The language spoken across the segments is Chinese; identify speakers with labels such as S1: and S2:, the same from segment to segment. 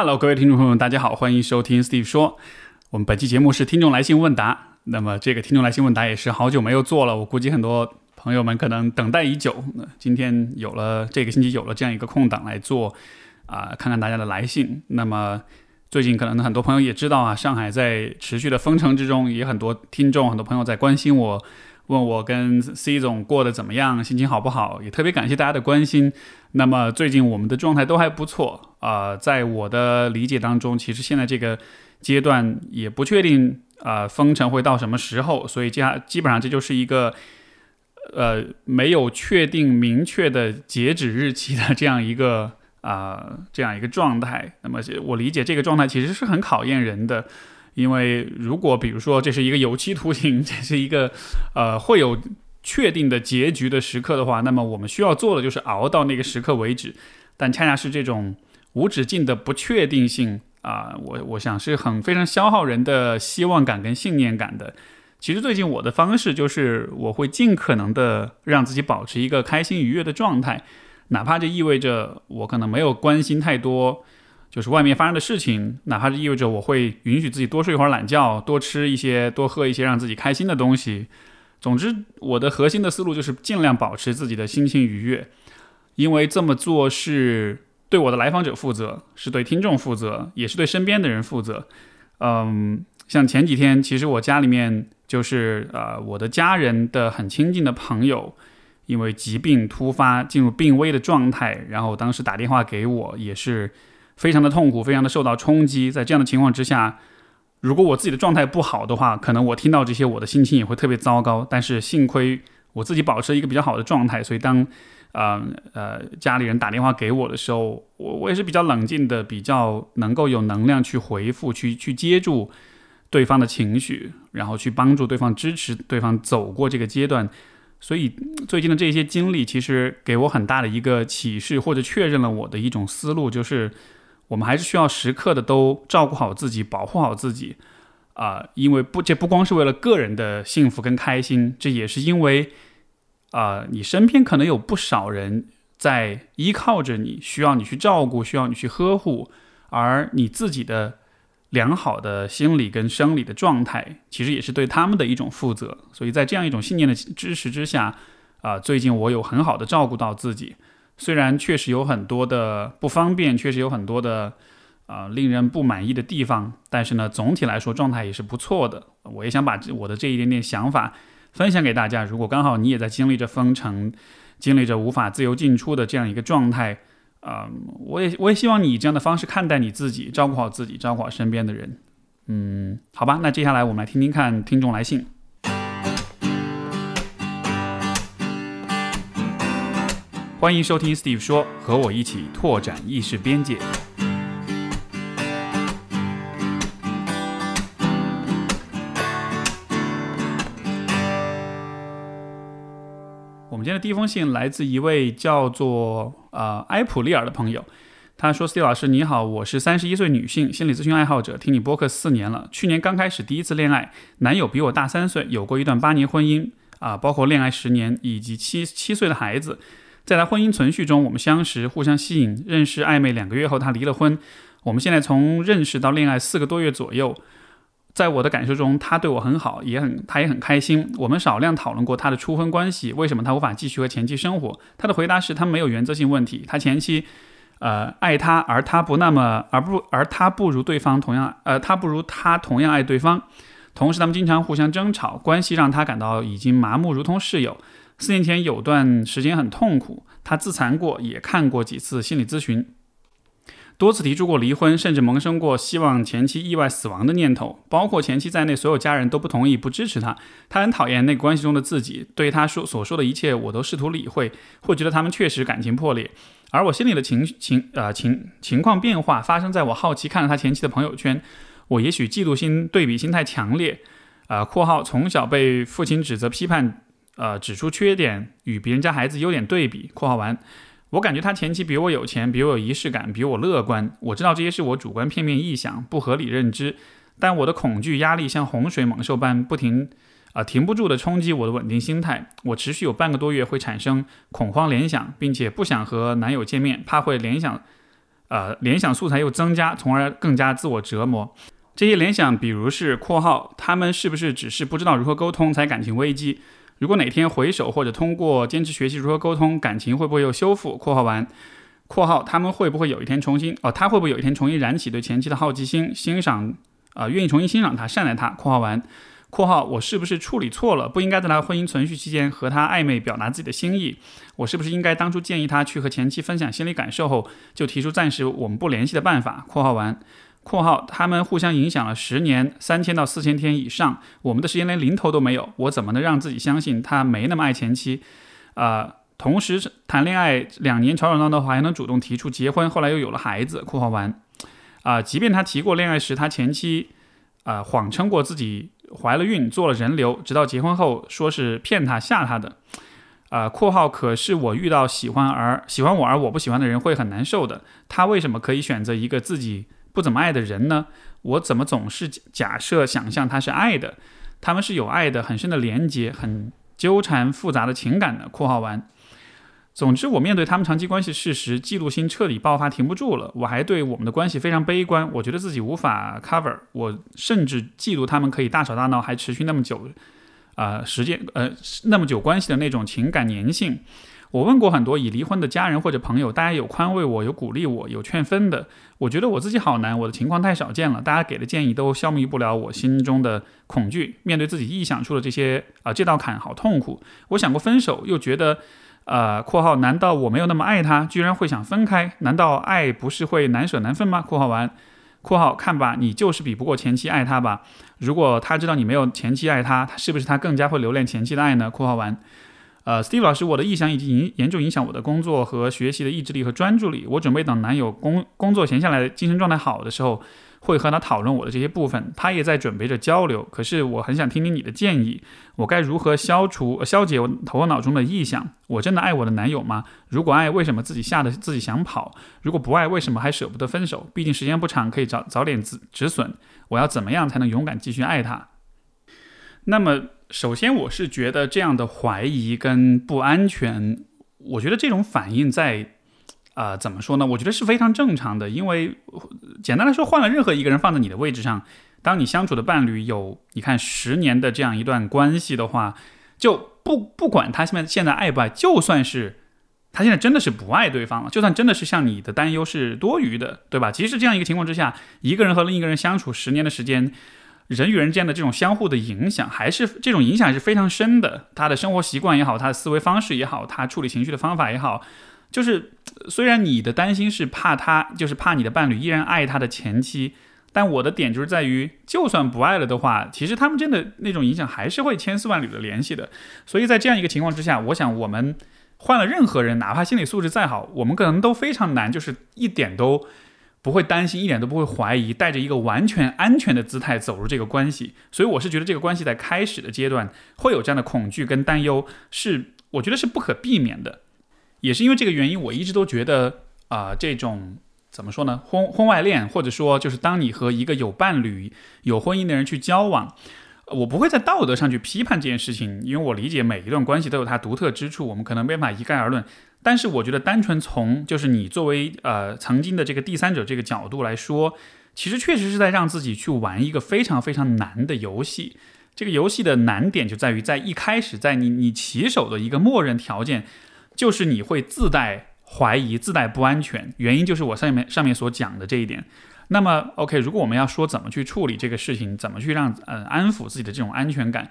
S1: Hello，各位听众朋友们，大家好，欢迎收听 Steve 说。我们本期节目是听众来信问答。那么这个听众来信问答也是好久没有做了，我估计很多朋友们可能等待已久。那今天有了这个星期有了这样一个空档来做啊，看看大家的来信。那么最近可能很多朋友也知道啊，上海在持续的封城之中，也很多听众、很多朋友在关心我。问我跟 C 总过得怎么样，心情好不好？也特别感谢大家的关心。那么最近我们的状态都还不错啊，在我的理解当中，其实现在这个阶段也不确定啊，封城会到什么时候，所以这样基本上这就是一个呃没有确定明确的截止日期的这样一个啊这样一个状态。那么我理解这个状态其实是很考验人的。因为如果比如说这是一个有期徒刑，这是一个，呃，会有确定的结局的时刻的话，那么我们需要做的就是熬到那个时刻为止。但恰恰是这种无止境的不确定性啊，我我想是很非常消耗人的希望感跟信念感的。其实最近我的方式就是我会尽可能的让自己保持一个开心愉悦的状态，哪怕这意味着我可能没有关心太多。就是外面发生的事情，哪怕是意味着我会允许自己多睡一会儿懒觉，多吃一些，多喝一些让自己开心的东西。总之，我的核心的思路就是尽量保持自己的心情愉悦，因为这么做是对我的来访者负责，是对听众负责，也是对身边的人负责。嗯，像前几天，其实我家里面就是呃我的家人的很亲近的朋友，因为疾病突发进入病危的状态，然后当时打电话给我，也是。非常的痛苦，非常的受到冲击。在这样的情况之下，如果我自己的状态不好的话，可能我听到这些，我的心情也会特别糟糕。但是幸亏我自己保持一个比较好的状态，所以当，呃呃家里人打电话给我的时候，我我也是比较冷静的，比较能够有能量去回复，去去接住对方的情绪，然后去帮助对方，支持对方走过这个阶段。所以最近的这些经历，其实给我很大的一个启示，或者确认了我的一种思路，就是。我们还是需要时刻的都照顾好自己，保护好自己，啊，因为不，这不光是为了个人的幸福跟开心，这也是因为，啊，你身边可能有不少人在依靠着你，需要你去照顾，需要你去呵护，而你自己的良好的心理跟生理的状态，其实也是对他们的一种负责。所以在这样一种信念的支持之下，啊，最近我有很好的照顾到自己。虽然确实有很多的不方便，确实有很多的啊令人不满意的地方，但是呢，总体来说状态也是不错的。我也想把我的这一点点想法分享给大家。如果刚好你也在经历着封城，经历着无法自由进出的这样一个状态，啊，我也我也希望你以这样的方式看待你自己，照顾好自己，照顾好身边的人。嗯，好吧，那接下来我们来听听看听众来信。欢迎收听 Steve 说，和我一起拓展意识边界。我们今天的第一封信来自一位叫做呃埃普利尔的朋友，他说：“Steve 老师你好，我是三十一岁女性心理咨询爱好者，听你播客四年了，去年刚开始第一次恋爱，男友比我大三岁，有过一段八年婚姻啊，包括恋爱十年以及七七岁的孩子。”在他婚姻存续中，我们相识、互相吸引、认识、暧昧两个月后，他离了婚。我们现在从认识到恋爱四个多月左右，在我的感受中，他对我很好，也很他也很开心。我们少量讨论过他的初婚关系，为什么他无法继续和前妻生活？他的回答是他没有原则性问题，他前妻，呃，爱他，而他不那么，而不而他不如对方同样，呃，他不如他同样爱对方。同时，他们经常互相争吵，关系让他感到已经麻木，如同室友。四年前有段时间很痛苦，他自残过，也看过几次心理咨询，多次提出过离婚，甚至萌生过希望前妻意外死亡的念头。包括前妻在内，所有家人都不同意、不支持他。他很讨厌那个关系中的自己，对他说所说的一切，我都试图理会，会觉得他们确实感情破裂。而我心里的情情呃情情况变化，发生在我好奇看了他前妻的朋友圈。我也许嫉妒心、对比心太强烈。啊（括号从小被父亲指责、批判）。呃，指出缺点与别人家孩子优点对比。括号完，我感觉他前妻比我有钱，比我有仪式感，比我乐观。我知道这些是我主观片面臆想、不合理认知，但我的恐惧压力像洪水猛兽般不停，啊，停不住的冲击我的稳定心态。我持续有半个多月会产生恐慌联想，并且不想和男友见面，怕会联想，呃，联想素材又增加，从而更加自我折磨。这些联想，比如是（括号）他们是不是只是不知道如何沟通才感情危机？如果哪天回首或者通过坚持学习如何沟通，感情会不会又修复？（括号完）（括号）他们会不会有一天重新哦？他会不会有一天重新燃起对前妻的好奇心，欣赏啊，愿意重新欣赏他，善待他？（括号完）（括号）我是不是处理错了？不应该在他婚姻存续期间和他暧昧，表达自己的心意？我是不是应该当初建议他去和前妻分享心理感受后，就提出暂时我们不联系的办法？（括号完）括号他们互相影响了十年，三千到四千天以上，我们的时间连零头都没有，我怎么能让自己相信他没那么爱前妻？啊，同时谈恋爱两年吵吵闹闹话还能主动提出结婚，后来又有了孩子。括号完，啊，即便他提过恋爱时他前妻，啊，谎称过自己怀了孕做了人流，直到结婚后说是骗他吓他的。啊，括号可是我遇到喜欢而喜欢我而我不喜欢的人会很难受的。他为什么可以选择一个自己？不怎么爱的人呢？我怎么总是假设、想象他是爱的？他们是有爱的，很深的连接，很纠缠复杂的情感的。括号完。总之，我面对他们长期关系事实，嫉妒心彻底爆发，停不住了。我还对我们的关系非常悲观，我觉得自己无法 cover。我甚至嫉妒他们可以大吵大闹，还持续那么久，啊，时间呃那么久关系的那种情感粘性。我问过很多已离婚的家人或者朋友，大家有宽慰我，有鼓励我，有劝分的。我觉得我自己好难，我的情况太少见了，大家给的建议都消弭不了我心中的恐惧。面对自己臆想出的这些啊，这道坎好痛苦。我想过分手，又觉得，呃，括号难道我没有那么爱他，居然会想分开？难道爱不是会难舍难分吗？括号完，括号看吧，你就是比不过前妻爱他吧？如果他知道你没有前妻爱他，他是不是他更加会留恋前妻的爱呢？括号完。呃，Steve 老师，我的臆想已经影严重影响我的工作和学习的意志力和专注力。我准备等男友工工作闲下来，精神状态好的时候，会和他讨论我的这些部分。他也在准备着交流。可是我很想听听你的建议，我该如何消除、消解我头脑中的臆想？我真的爱我的男友吗？如果爱，为什么自己吓得自己想跑？如果不爱，为什么还舍不得分手？毕竟时间不长，可以早早点止止损。我要怎么样才能勇敢继续爱他？那么。首先，我是觉得这样的怀疑跟不安全，我觉得这种反应在，啊，怎么说呢？我觉得是非常正常的。因为简单来说，换了任何一个人放在你的位置上，当你相处的伴侣有你看十年的这样一段关系的话，就不不管他现在现在爱不爱，就算是他现在真的是不爱对方了，就算真的是像你的担忧是多余的，对吧？其实这样一个情况之下，一个人和另一个人相处十年的时间。人与人之间的这种相互的影响，还是这种影响是非常深的。他的生活习惯也好，他的思维方式也好，他处理情绪的方法也好，就是虽然你的担心是怕他，就是怕你的伴侣依然爱他的前妻，但我的点就是在于，就算不爱了的话，其实他们真的那种影响还是会千丝万缕的联系的。所以在这样一个情况之下，我想我们换了任何人，哪怕心理素质再好，我们可能都非常难，就是一点都。不会担心，一点都不会怀疑，带着一个完全安全的姿态走入这个关系。所以我是觉得这个关系在开始的阶段会有这样的恐惧跟担忧，是我觉得是不可避免的。也是因为这个原因，我一直都觉得啊，这种怎么说呢，婚婚外恋，或者说就是当你和一个有伴侣、有婚姻的人去交往，我不会在道德上去批判这件事情，因为我理解每一段关系都有它独特之处，我们可能没法一概而论。但是我觉得，单纯从就是你作为呃曾经的这个第三者这个角度来说，其实确实是在让自己去玩一个非常非常难的游戏。这个游戏的难点就在于，在一开始，在你你起手的一个默认条件，就是你会自带怀疑、自带不安全。原因就是我上面上面所讲的这一点。那么，OK，如果我们要说怎么去处理这个事情，怎么去让呃安抚自己的这种安全感，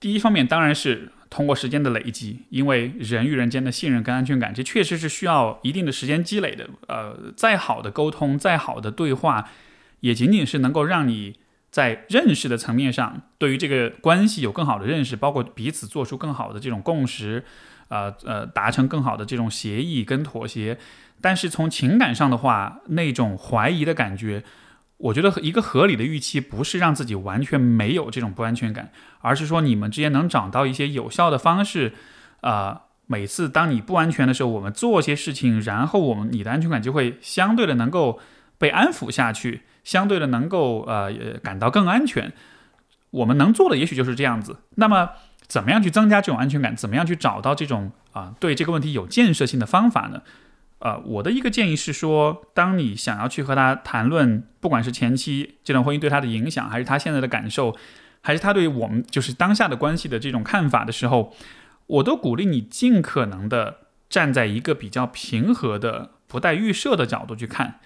S1: 第一方面当然是。通过时间的累积，因为人与人间的信任跟安全感，这确实是需要一定的时间积累的。呃，再好的沟通，再好的对话，也仅仅是能够让你在认识的层面上，对于这个关系有更好的认识，包括彼此做出更好的这种共识，呃呃，达成更好的这种协议跟妥协。但是从情感上的话，那种怀疑的感觉。我觉得一个合理的预期不是让自己完全没有这种不安全感，而是说你们之间能找到一些有效的方式，啊，每次当你不安全的时候，我们做些事情，然后我们你的安全感就会相对的能够被安抚下去，相对的能够呃感到更安全。我们能做的也许就是这样子。那么怎么样去增加这种安全感？怎么样去找到这种啊对这个问题有建设性的方法呢？呃，我的一个建议是说，当你想要去和他谈论，不管是前期这段婚姻对他的影响，还是他现在的感受，还是他对我们就是当下的关系的这种看法的时候，我都鼓励你尽可能的站在一个比较平和的、不带预设的角度去看。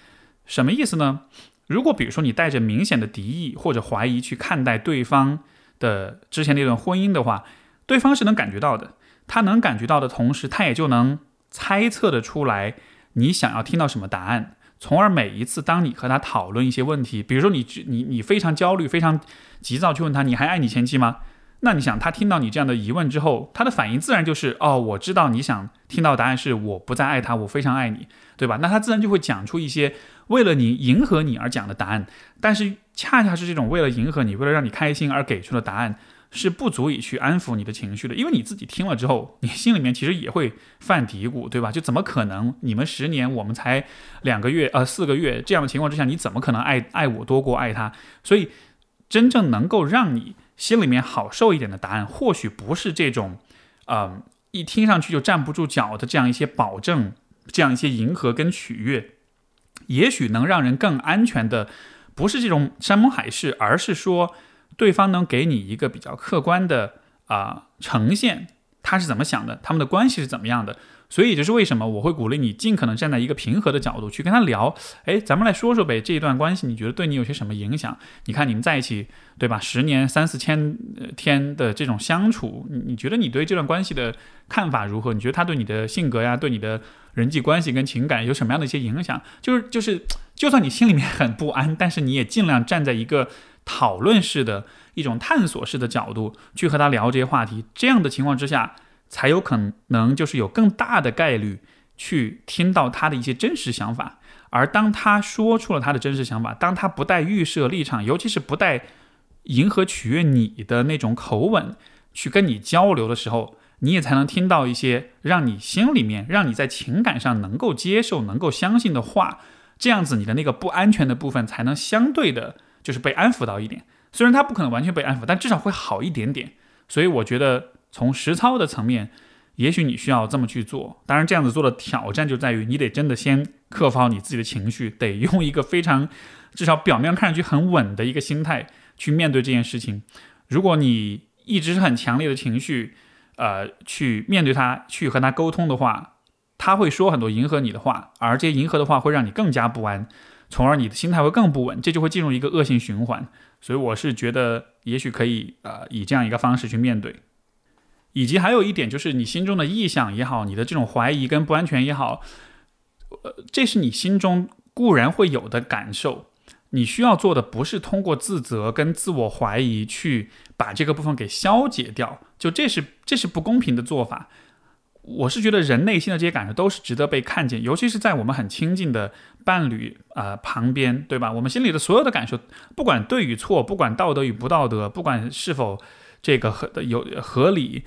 S1: 什么意思呢？如果比如说你带着明显的敌意或者怀疑去看待对方的之前那段婚姻的话，对方是能感觉到的。他能感觉到的同时，他也就能猜测的出来你想要听到什么答案，从而每一次当你和他讨论一些问题，比如说你你你非常焦虑、非常急躁去问他你还爱你前妻吗？那你想他听到你这样的疑问之后，他的反应自然就是哦，我知道你想听到答案是我不再爱他，我非常爱你，对吧？那他自然就会讲出一些为了你迎合你而讲的答案，但是恰恰是这种为了迎合你、为了让你开心而给出的答案。是不足以去安抚你的情绪的，因为你自己听了之后，你心里面其实也会犯嘀咕，对吧？就怎么可能？你们十年，我们才两个月，呃，四个月这样的情况之下，你怎么可能爱爱我多过爱他？所以，真正能够让你心里面好受一点的答案，或许不是这种，嗯，一听上去就站不住脚的这样一些保证，这样一些迎合跟取悦，也许能让人更安全的，不是这种山盟海誓，而是说。对方能给你一个比较客观的啊呈现，他是怎么想的，他们的关系是怎么样的，所以也就是为什么我会鼓励你尽可能站在一个平和的角度去跟他聊，哎，咱们来说说呗，这一段关系你觉得对你有些什么影响？你看你们在一起对吧，十年三四千天的这种相处，你觉得你对这段关系的看法如何？你觉得他对你的性格呀，对你的人际关系跟情感有什么样的一些影响？就是就是，就算你心里面很不安，但是你也尽量站在一个。讨论式的一种探索式的角度去和他聊这些话题，这样的情况之下，才有可能就是有更大的概率去听到他的一些真实想法。而当他说出了他的真实想法，当他不带预设立场，尤其是不带迎合取悦你的那种口吻去跟你交流的时候，你也才能听到一些让你心里面、让你在情感上能够接受、能够相信的话。这样子，你的那个不安全的部分才能相对的。就是被安抚到一点，虽然他不可能完全被安抚，但至少会好一点点。所以我觉得从实操的层面，也许你需要这么去做。当然，这样子做的挑战就在于你得真的先克服好你自己的情绪，得用一个非常至少表面看上去很稳的一个心态去面对这件事情。如果你一直是很强烈的情绪，呃，去面对他，去和他沟通的话，他会说很多迎合你的话，而这些迎合的话会让你更加不安。从而你的心态会更不稳，这就会进入一个恶性循环。所以我是觉得，也许可以呃以这样一个方式去面对。以及还有一点就是，你心中的臆想也好，你的这种怀疑跟不安全也好，呃，这是你心中固然会有的感受。你需要做的不是通过自责跟自我怀疑去把这个部分给消解掉，就这是这是不公平的做法。我是觉得人内心的这些感受都是值得被看见，尤其是在我们很亲近的伴侣啊旁边，对吧？我们心里的所有的感受，不管对与错，不管道德与不道德，不管是否这个合有合理，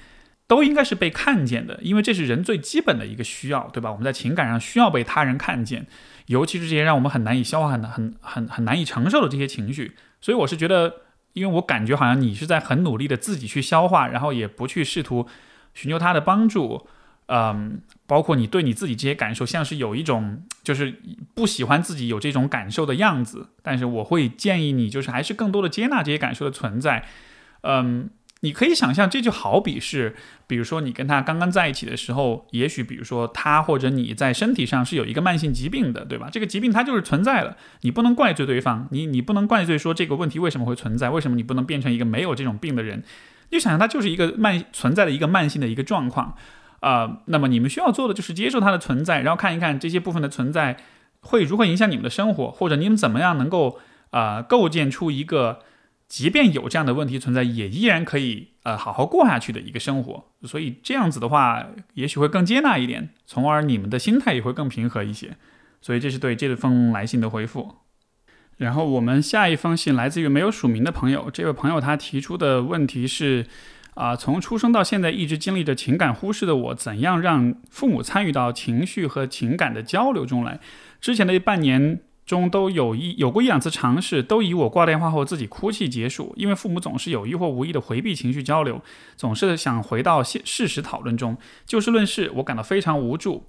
S1: 都应该是被看见的，因为这是人最基本的一个需要，对吧？我们在情感上需要被他人看见，尤其是这些让我们很难以消化、很很很很难以承受的这些情绪。所以我是觉得，因为我感觉好像你是在很努力的自己去消化，然后也不去试图寻求他的帮助。嗯，包括你对你自己这些感受，像是有一种就是不喜欢自己有这种感受的样子。但是我会建议你，就是还是更多的接纳这些感受的存在。嗯，你可以想象，这就好比是，比如说你跟他刚刚在一起的时候，也许比如说他或者你在身体上是有一个慢性疾病的，对吧？这个疾病它就是存在了，你不能怪罪对方，你你不能怪罪说这个问题为什么会存在，为什么你不能变成一个没有这种病的人？你就想象它就是一个慢存在的一个慢性的一个状况。啊，那么你们需要做的就是接受它的存在，然后看一看这些部分的存在会如何影响你们的生活，或者你们怎么样能够啊构建出一个，即便有这样的问题存在，也依然可以呃好好过下去的一个生活。所以这样子的话，也许会更接纳一点，从而你们的心态也会更平和一些。所以这是对这封来信的回复。然后我们下一封信来自于没有署名的朋友，这位朋友他提出的问题是。啊，从出生到现在一直经历着情感忽视的我，怎样让父母参与到情绪和情感的交流中来？之前的半年中都有一有过一两次尝试，都以我挂电话后自己哭泣结束。因为父母总是有意或无意的回避情绪交流，总是想回到现事实讨论中，就事论事，我感到非常无助。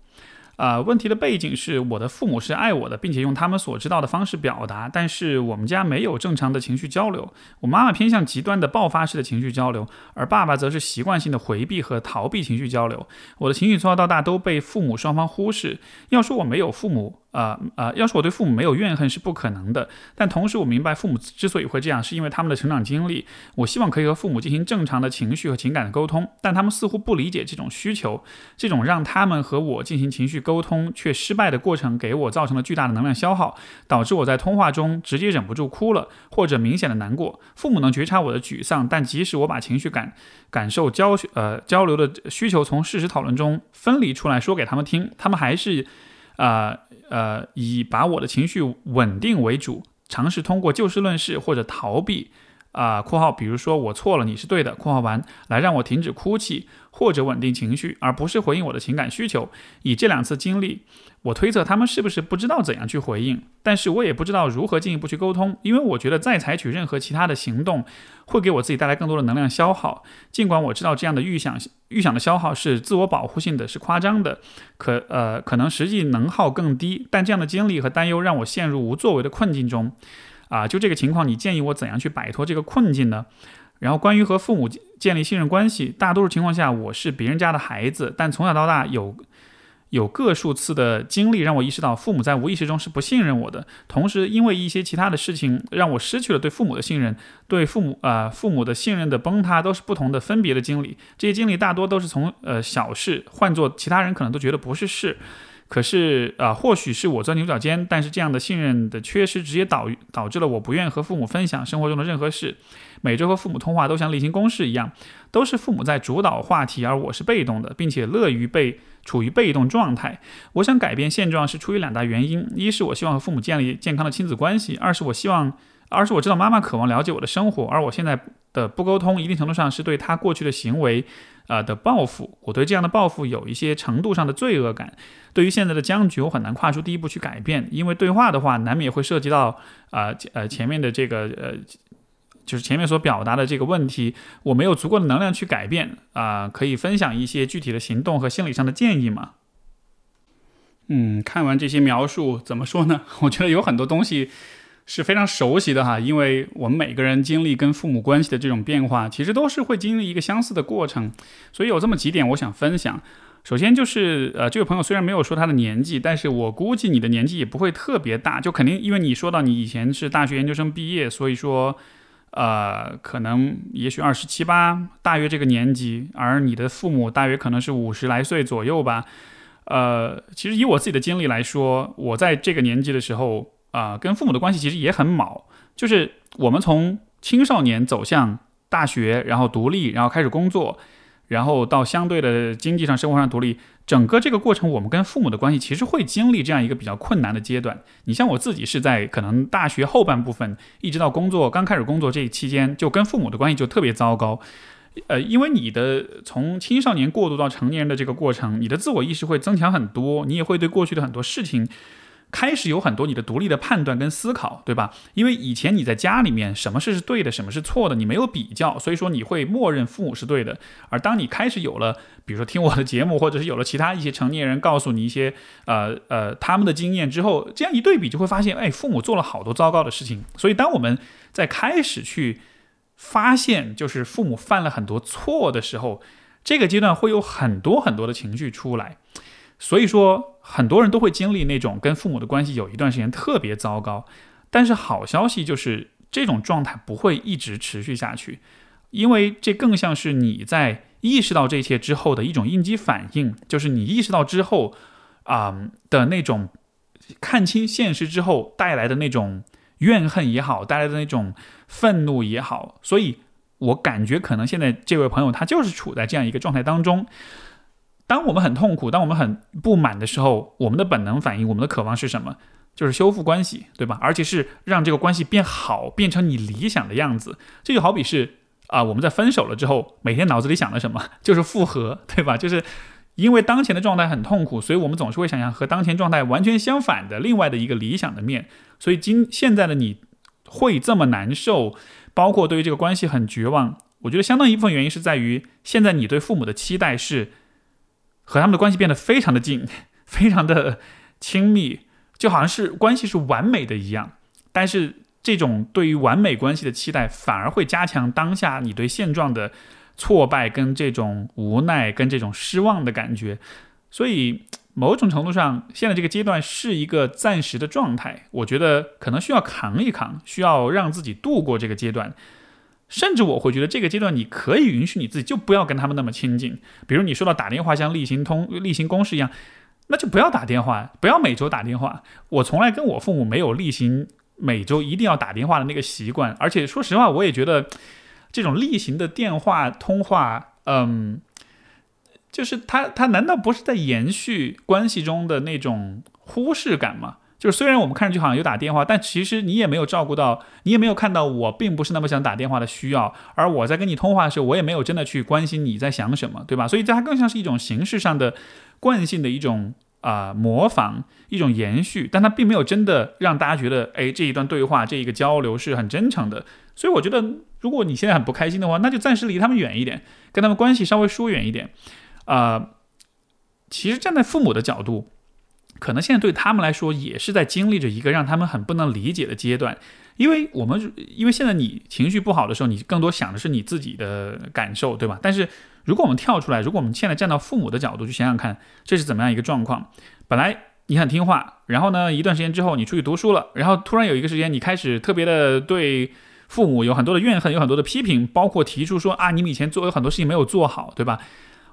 S1: 呃，问题的背景是我的父母是爱我的，并且用他们所知道的方式表达，但是我们家没有正常的情绪交流。我妈妈偏向极端的爆发式的情绪交流，而爸爸则是习惯性的回避和逃避情绪交流。我的情绪从小到大都被父母双方忽视。要说我没有父母。啊啊！要是我对父母没有怨恨是不可能的，但同时我明白父母之所以会这样，是因为他们的成长经历。我希望可以和父母进行正常的情绪和情感的沟通，但他们似乎不理解这种需求。这种让他们和我进行情绪沟通却失败的过程，给我造成了巨大的能量消耗，导致我在通话中直接忍不住哭了，或者明显的难过。父母能觉察我的沮丧，但即使我把情绪感感受交呃交流的需求从事实讨论中分离出来说给他们听，他们还是。啊呃，以把我的情绪稳定为主，尝试通过就事论事或者逃避。啊，括号，比如说我错了，你是对的，括号完，来让我停止哭泣或者稳定情绪，而不是回应我的情感需求。以这两次经历，我推测他们是不是不知道怎样去回应，但是我也不知道如何进一步去沟通，因为我觉得再采取任何其他的行动，会给我自己带来更多的能量消耗。尽管我知道这样的预想预想的消耗是自我保护性的，是夸张的，可呃可能实际能耗更低，但这样的经历和担忧让我陷入无作为的困境中。啊，就这个情况，你建议我怎样去摆脱这个困境呢？然后关于和父母建立信任关系，大多数情况下我是别人家的孩子，但从小到大有有个数次的经历让我意识到，父母在无意识中是不信任我的。同时，因为一些其他的事情，让我失去了对父母的信任，对父母啊父母的信任的崩塌都是不同的分别的经历。这些经历大多都是从呃小事，换做其他人可能都觉得不是事。可是啊，或许是我钻牛角尖，但是这样的信任的缺失，直接导导致了我不愿和父母分享生活中的任何事。每周和父母通话都像例行公事一样，都是父母在主导话题，而我是被动的，并且乐于被处于被动状态。我想改变现状是出于两大原因：一是我希望和父母建立健康的亲子关系；二是我希望，二是我知道妈妈渴望了解我的生活，而我现在的不沟通，一定程度上是对她过去的行为。啊的报复，我对这样的报复有一些程度上的罪恶感。对于现在的僵局，我很难跨出第一步去改变，因为对话的话，难免会涉及到啊呃前面的这个呃，就是前面所表达的这个问题，我没有足够的能量去改变啊。可以分享一些具体的行动和心理上的建议吗？嗯，看完这些描述，怎么说呢？我觉得有很多东西。是非常熟悉的哈，因为我们每个人经历跟父母关系的这种变化，其实都是会经历一个相似的过程，所以有这么几点我想分享。首先就是，呃，这位朋友虽然没有说他的年纪，但是我估计你的年纪也不会特别大，就肯定因为你说到你以前是大学研究生毕业，所以说，呃，可能也许二十七八，大约这个年纪，而你的父母大约可能是五十来岁左右吧。呃，其实以我自己的经历来说，我在这个年纪的时候。啊，跟父母的关系其实也很卯，就是我们从青少年走向大学，然后独立，然后开始工作，然后到相对的经济上、生活上独立，整个这个过程，我们跟父母的关系其实会经历这样一个比较困难的阶段。你像我自己是在可能大学后半部分，一直到工作刚开始工作这一期间，就跟父母的关系就特别糟糕。呃，因为你的从青少年过渡到成年人的这个过程，你的自我意识会增强很多，你也会对过去的很多事情。开始有很多你的独立的判断跟思考，对吧？因为以前你在家里面，什么事是对的，什么是错的，你没有比较，所以说你会默认父母是对的。而当你开始有了，比如说听我的节目，或者是有了其他一些成年人告诉你一些呃呃他们的经验之后，这样一对比，就会发现，哎，父母做了好多糟糕的事情。所以当我们在开始去发现，就是父母犯了很多错的时候，这个阶段会有很多很多的情绪出来。所以说，很多人都会经历那种跟父母的关系有一段时间特别糟糕，但是好消息就是这种状态不会一直持续下去，因为这更像是你在意识到这些之后的一种应激反应，就是你意识到之后啊的那种看清现实之后带来的那种怨恨也好，带来的那种愤怒也好，所以我感觉可能现在这位朋友他就是处在这样一个状态当中。当我们很痛苦，当我们很不满的时候，我们的本能反应，我们的渴望是什么？就是修复关系，对吧？而且是让这个关系变好，变成你理想的样子。这就好比是啊，我们在分手了之后，每天脑子里想的什么？就是复合，对吧？就是因为当前的状态很痛苦，所以我们总是会想象和当前状态完全相反的另外的一个理想的面。所以今现在的你会这么难受，包括对于这个关系很绝望。我觉得相当一部分原因是在于，现在你对父母的期待是。和他们的关系变得非常的近，非常的亲密，就好像是关系是完美的一样。但是这种对于完美关系的期待，反而会加强当下你对现状的挫败、跟这种无奈、跟这种失望的感觉。所以某种程度上，现在这个阶段是一个暂时的状态，我觉得可能需要扛一扛，需要让自己度过这个阶段。甚至我会觉得这个阶段你可以允许你自己就不要跟他们那么亲近，比如你说到打电话像例行通例行公事一样，那就不要打电话，不要每周打电话。我从来跟我父母没有例行每周一定要打电话的那个习惯，而且说实话，我也觉得这种例行的电话通话，嗯，就是他他难道不是在延续关系中的那种忽视感吗？就是虽然我们看上去好像有打电话，但其实你也没有照顾到，你也没有看到我并不是那么想打电话的需要。而我在跟你通话的时候，我也没有真的去关心你在想什么，对吧？所以它更像是一种形式上的惯性的一种啊模仿，一种延续，但它并没有真的让大家觉得，哎，这一段对话，这一个交流是很真诚的。所以我觉得，如果你现在很不开心的话，那就暂时离他们远一点，跟他们关系稍微疏远一点。啊，其实站在父母的角度。可能现在对他们来说也是在经历着一个让他们很不能理解的阶段，因为我们因为现在你情绪不好的时候，你更多想的是你自己的感受，对吧？但是如果我们跳出来，如果我们现在站到父母的角度去想想看，这是怎么样一个状况？本来你很听话，然后呢，一段时间之后你出去读书了，然后突然有一个时间你开始特别的对父母有很多的怨恨，有很多的批评，包括提出说啊，你们以前做有很多事情没有做好，对吧？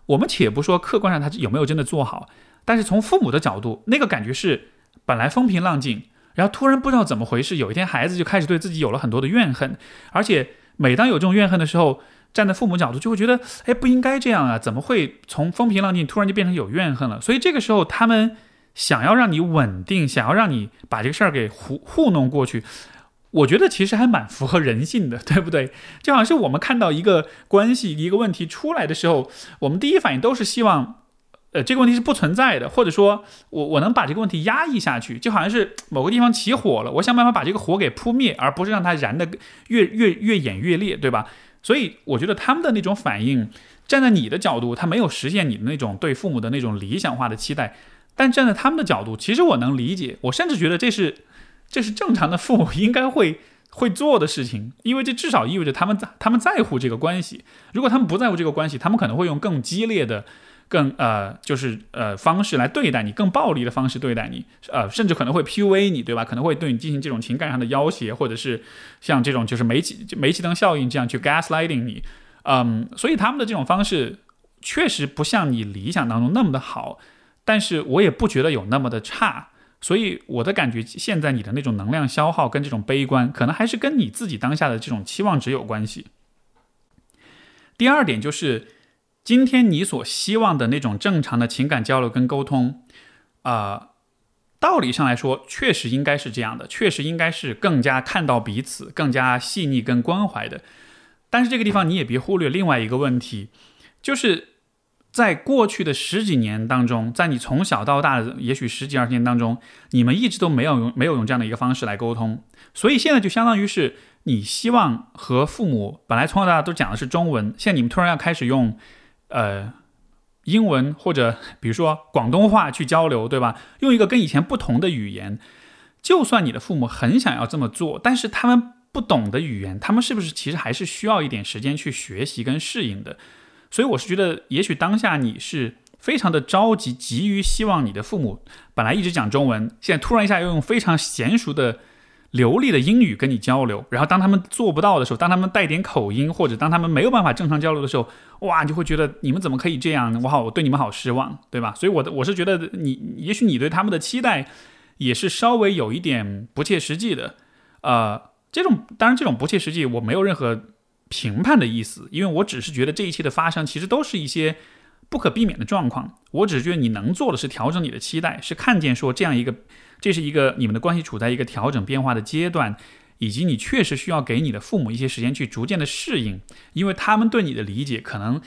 S1: 我们且不说客观上他有没有真的做好。但是从父母的角度，那个感觉是本来风平浪静，然后突然不知道怎么回事，有一天孩子就开始对自己有了很多的怨恨，而且每当有这种怨恨的时候，站在父母角度就会觉得，哎，不应该这样啊，怎么会从风平浪静突然就变成有怨恨了？所以这个时候他们想要让你稳定，想要让你把这个事儿给糊糊弄过去，我觉得其实还蛮符合人性的，对不对？就好像是我们看到一个关系一个问题出来的时候，我们第一反应都是希望。呃，这个问题是不存在的，或者说，我我能把这个问题压抑下去，就好像是某个地方起火了，我想办法把这个火给扑灭，而不是让它燃的越越越演越烈，对吧？所以我觉得他们的那种反应，站在你的角度，他没有实现你的那种对父母的那种理想化的期待，但站在他们的角度，其实我能理解，我甚至觉得这是这是正常的父母应该会会做的事情，因为这至少意味着他们在他们在乎这个关系。如果他们不在乎这个关系，他们可能会用更激烈的。更呃，就是呃方式来对待你，更暴力的方式对待你，呃，甚至可能会 PUA 你，对吧？可能会对你进行这种情感上的要挟，或者是像这种就是煤气煤气灯效应这样去 gaslighting 你，嗯，所以他们的这种方式确实不像你理想当中那么的好，但是我也不觉得有那么的差，所以我的感觉现在你的那种能量消耗跟这种悲观，可能还是跟你自己当下的这种期望值有关系。第二点就是。今天你所希望的那种正常的情感交流跟沟通，啊，道理上来说确实应该是这样的，确实应该是更加看到彼此，更加细腻跟关怀的。但是这个地方你也别忽略另外一个问题，就是在过去的十几年当中，在你从小到大也许十几二十年当中，你们一直都没有用没有用这样的一个方式来沟通，所以现在就相当于是你希望和父母本来从小到大都讲的是中文，现在你们突然要开始用。呃，英文或者 比如说广东话去交流，对吧？用一个跟以前不同的语言，就算你的父母很想要这么做，但是他们不懂的语言，他们是不是其实还是需要一点时间去学习跟适应的？所以我是觉得，也许当下你是非常的着急，急于希望你的父母本来一直讲中文，现在突然一下又用非常娴熟的。流利的英语跟你交流，然后当他们做不到的时候，当他们带点口音，或者当他们没有办法正常交流的时候，哇，你就会觉得你们怎么可以这样？我好，我对你们好失望，对吧？所以，我的我是觉得你，也许你对他们的期待也是稍微有一点不切实际的。呃，这种当然，这种不切实际，我没有任何评判的意思，因为我只是觉得这一切的发生其实都是一些不可避免的状况。我只是觉得你能做的是调整你的期待，是看见说这样一个。这是一个你们的关系处在一个调整变化的阶段，以及你确实需要给你的父母一些时间去逐渐的适应，因为他们对你的理解可能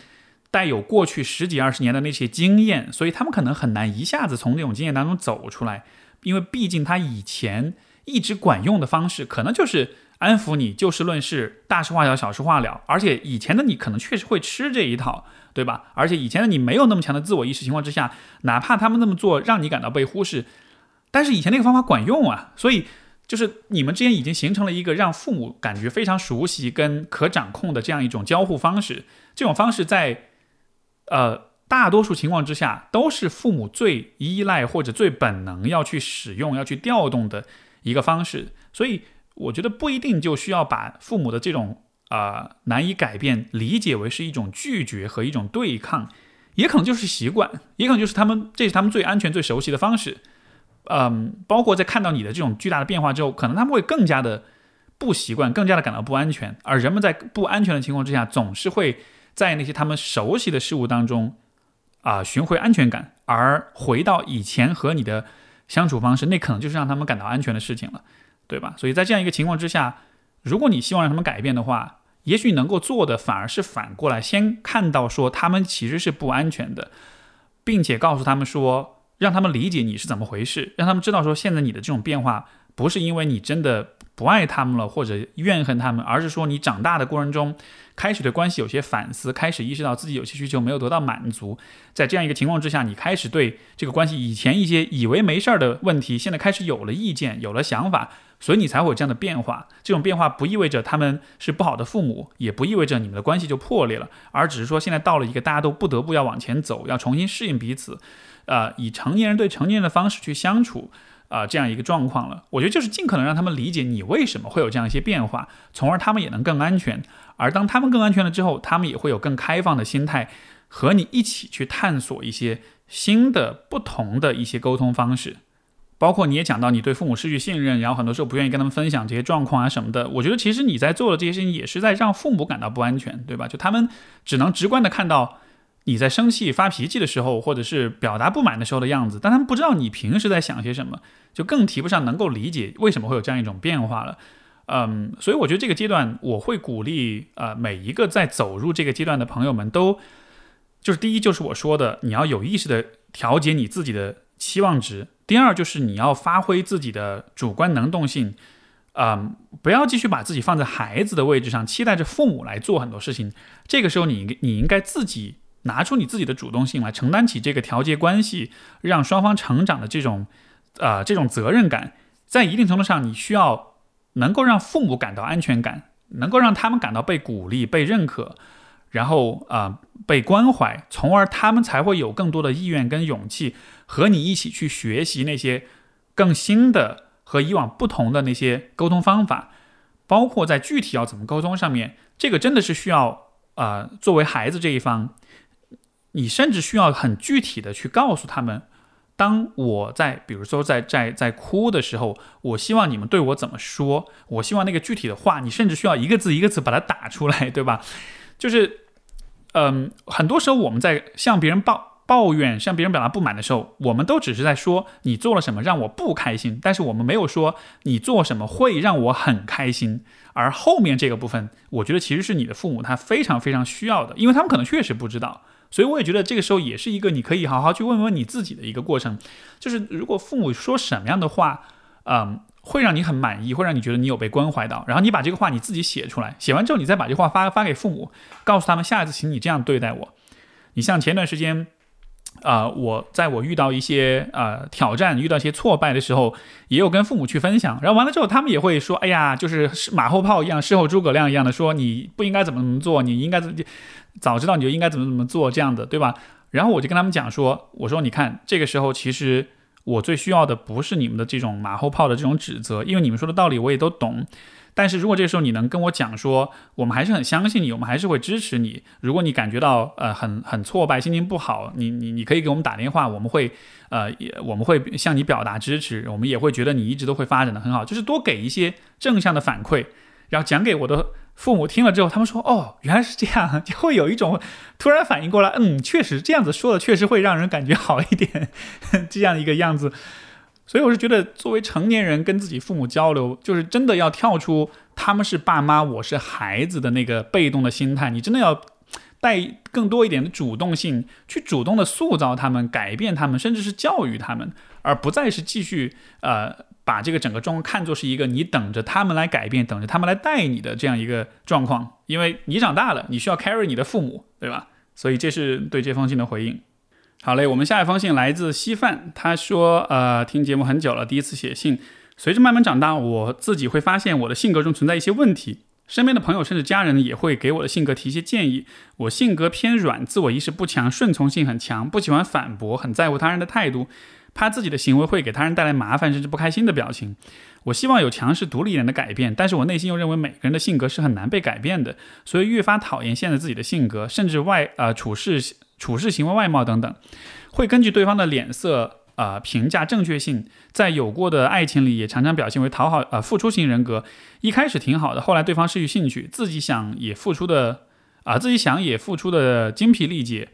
S1: 带有过去十几二十年的那些经验，所以他们可能很难一下子从那种经验当中走出来，因为毕竟他以前一直管用的方式，可能就是安抚你，就事论事，大事化小，小事化了。而且以前的你可能确实会吃这一套，对吧？而且以前的你没有那么强的自我意识情况之下，哪怕他们那么做让你感到被忽视，但是以前那个方法管用啊。所以就是你们之间已经形成了一个让父母感觉非常熟悉跟可掌控的这样一种交互方式。这种方式在呃。大多数情况之下，都是父母最依赖或者最本能要去使用、要去调动的一个方式。所以，我觉得不一定就需要把父母的这种啊难以改变理解为是一种拒绝和一种对抗，也可能就是习惯，也可能就是他们这是他们最安全、最熟悉的方式。嗯，包括在看到你的这种巨大的变化之后，可能他们会更加的不习惯，更加的感到不安全。而人们在不安全的情况之下，总是会在那些他们熟悉的事物当中。啊，寻回安全感，而回到以前和你的相处方式，那可能就是让他们感到安全的事情了，对吧？所以在这样一个情况之下，如果你希望让他们改变的话，也许能够做的反而是反过来，先看到说他们其实是不安全的，并且告诉他们说，让他们理解你是怎么回事，让他们知道说现在你的这种变化不是因为你真的。不爱他们了，或者怨恨他们，而是说你长大的过程中，开始对关系有些反思，开始意识到自己有些需求没有得到满足，在这样一个情况之下，你开始对这个关系以前一些以为没事儿的问题，现在开始有了意见，有了想法，所以你才会有这样的变化。这种变化不意味着他们是不好的父母，也不意味着你们的关系就破裂了，而只是说现在到了一个大家都不得不要往前走，要重新适应彼此，呃，以成年人对成年人的方式去相处。啊，这样一个状况了，我觉得就是尽可能让他们理解你为什么会有这样一些变化，从而他们也能更安全。而当他们更安全了之后，他们也会有更开放的心态，和你一起去探索一些新的、不同的一些沟通方式。包括你也讲到你对父母失去信任，然后很多时候不愿意跟他们分享这些状况啊什么的。我觉得其实你在做的这些事情，也是在让父母感到不安全，对吧？就他们只能直观的看到。你在生气、发脾气的时候，或者是表达不满的时候的样子，但他们不知道你平时在想些什么，就更提不上能够理解为什么会有这样一种变化了。嗯，所以我觉得这个阶段，我会鼓励呃每一个在走入这个阶段的朋友们都，就是第一就是我说的，你要有意识的调节你自己的期望值；第二就是你要发挥自己的主观能动性，嗯，不要继续把自己放在孩子的位置上，期待着父母来做很多事情。这个时候，你你应该自己。拿出你自己的主动性来，承担起这个调节关系、让双方成长的这种，呃，这种责任感。在一定程度上，你需要能够让父母感到安全感，能够让他们感到被鼓励、被认可，然后啊被关怀，从而他们才会有更多的意愿跟勇气和你一起去学习那些更新的和以往不同的那些沟通方法，包括在具体要怎么沟通上面，这个真的是需要啊作为孩子这一方。你甚至需要很具体的去告诉他们，当我在，比如说在在在哭的时候，我希望你们对我怎么说？我希望那个具体的话，你甚至需要一个字一个字把它打出来，对吧？就是，嗯，很多时候我们在向别人抱抱怨、向别人表达不满的时候，我们都只是在说你做了什么让我不开心，但是我们没有说你做什么会让我很开心。而后面这个部分，我觉得其实是你的父母他非常非常需要的，因为他们可能确实不知道。所以我也觉得这个时候也是一个你可以好好去问问你自己的一个过程，就是如果父母说什么样的话，嗯，会让你很满意，会让你觉得你有被关怀到，然后你把这个话你自己写出来，写完之后你再把这话发发给父母，告诉他们下一次请你这样对待我。你像前段时间，啊，我在我遇到一些呃挑战、遇到一些挫败的时候，也有跟父母去分享，然后完了之后他们也会说，哎呀，就是马后炮一样，事后诸葛亮一样的说你不应该怎么怎么做，你应该怎。早知道你就应该怎么怎么做，这样的对吧？然后我就跟他们讲说，我说你看，这个时候其实我最需要的不是你们的这种马后炮的这种指责，因为你们说的道理我也都懂。但是如果这个时候你能跟我讲说，我们还是很相信你，我们还是会支持你。如果你感觉到呃很很挫败，心情不好，你你你可以给我们打电话，我们会呃也我们会向你表达支持，我们也会觉得你一直都会发展的很好，就是多给一些正向的反馈，然后讲给我的。父母听了之后，他们说：“哦，原来是这样，就会有一种突然反应过来，嗯，确实这样子说的，确实会让人感觉好一点，这样一个样子。所以我是觉得，作为成年人跟自己父母交流，就是真的要跳出他们是爸妈，我是孩子的那个被动的心态，你真的要带更多一点的主动性，去主动的塑造他们，改变他们，甚至是教育他们，而不再是继续呃。”把这个整个状况看作是一个你等着他们来改变，等着他们来带你的这样一个状况，因为你长大了，你需要 carry 你的父母，对吧？所以这是对这封信的回应。好嘞，我们下一封信来自稀饭，他说，呃，听节目很久了，第一次写信。随着慢慢长大，我自己会发现我的性格中存在一些问题。身边的朋友甚至家人也会给我的性格提一些建议。我性格偏软，自我意识不强，顺从性很强，不喜欢反驳，很在乎他人的态度，怕自己的行为会给他人带来麻烦甚至不开心的表情。我希望有强势独立一点的改变，但是我内心又认为每个人的性格是很难被改变的，所以越发讨厌现在自己的性格，甚至外呃处事处事行为外貌等等，会根据对方的脸色。啊，评价正确性，在有过的爱情里也常常表现为讨好，呃，付出型人格。一开始挺好的，后来对方失去兴趣，自己想也付出的，啊，自己想也付出的精疲力竭。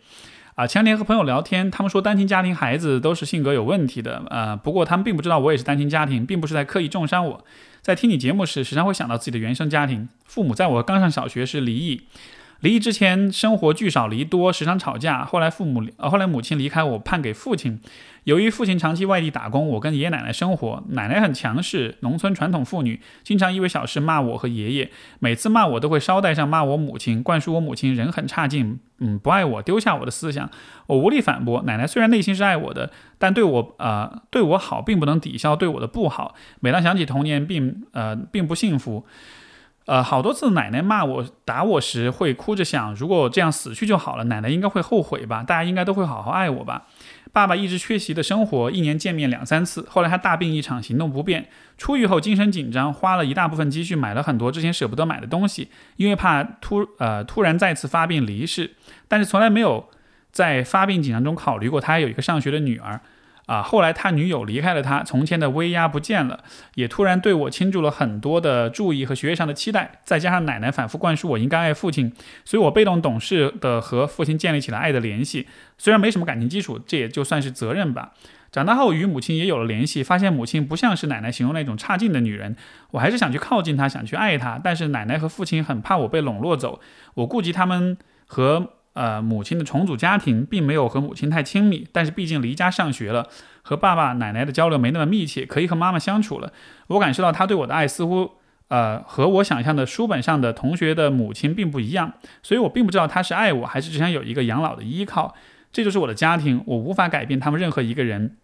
S1: 啊，前两天和朋友聊天，他们说单亲家庭孩子都是性格有问题的，呃，不过他们并不知道我也是单亲家庭，并不是在刻意重伤我。在听你节目时，时常会想到自己的原生家庭，父母在我刚上小学时离异。离异之前，生活聚少离多，时常吵架。后来父母，呃，后来母亲离开我，判给父亲。由于父亲长期外地打工，我跟爷爷奶奶生活。奶奶很强势，农村传统妇女，经常因为小事骂我和爷爷。每次骂我，都会捎带上骂我母亲，灌输我母亲人很差劲，嗯，不爱我，丢下我的思想。我无力反驳。奶奶虽然内心是爱我的，但对我，呃，对我好，并不能抵消对我的不好。每当想起童年，并，呃，并不幸福。呃，好多次奶奶骂我、打我时，会哭着想，如果这样死去就好了，奶奶应该会后悔吧？大家应该都会好好爱我吧？爸爸一直缺席的生活，一年见面两三次。后来他大病一场，行动不便，出狱后精神紧张，花了一大部分积蓄买了很多之前舍不得买的东西，因为怕突呃突然再次发病离世。但是从来没有在发病紧张中考虑过他还有一个上学的女儿。啊，后来他女友离开了他，从前的威压不见了，也突然对我倾注了很多的注意和学业上的期待，再加上奶奶反复灌输我应该爱父亲，所以我被动懂事的和父亲建立起了爱的联系。虽然没什么感情基础，这也就算是责任吧。长大后与母亲也有了联系，发现母亲不像是奶奶形容那种差劲的女人，我还是想去靠近她，想去爱她，但是奶奶和父亲很怕我被笼络走，我顾及他们和。呃，母亲的重组家庭并没有和母亲太亲密，但是毕竟离家上学了，和爸爸奶奶的交流没那么密切，可以和妈妈相处了。我感受到他对我的爱似乎，呃，和我想象的书本上的同学的母亲并不一样，所以我并不知道他是爱我还是只想有一个养老的依靠。这就是我的家庭，我无法改变他们任何一个人。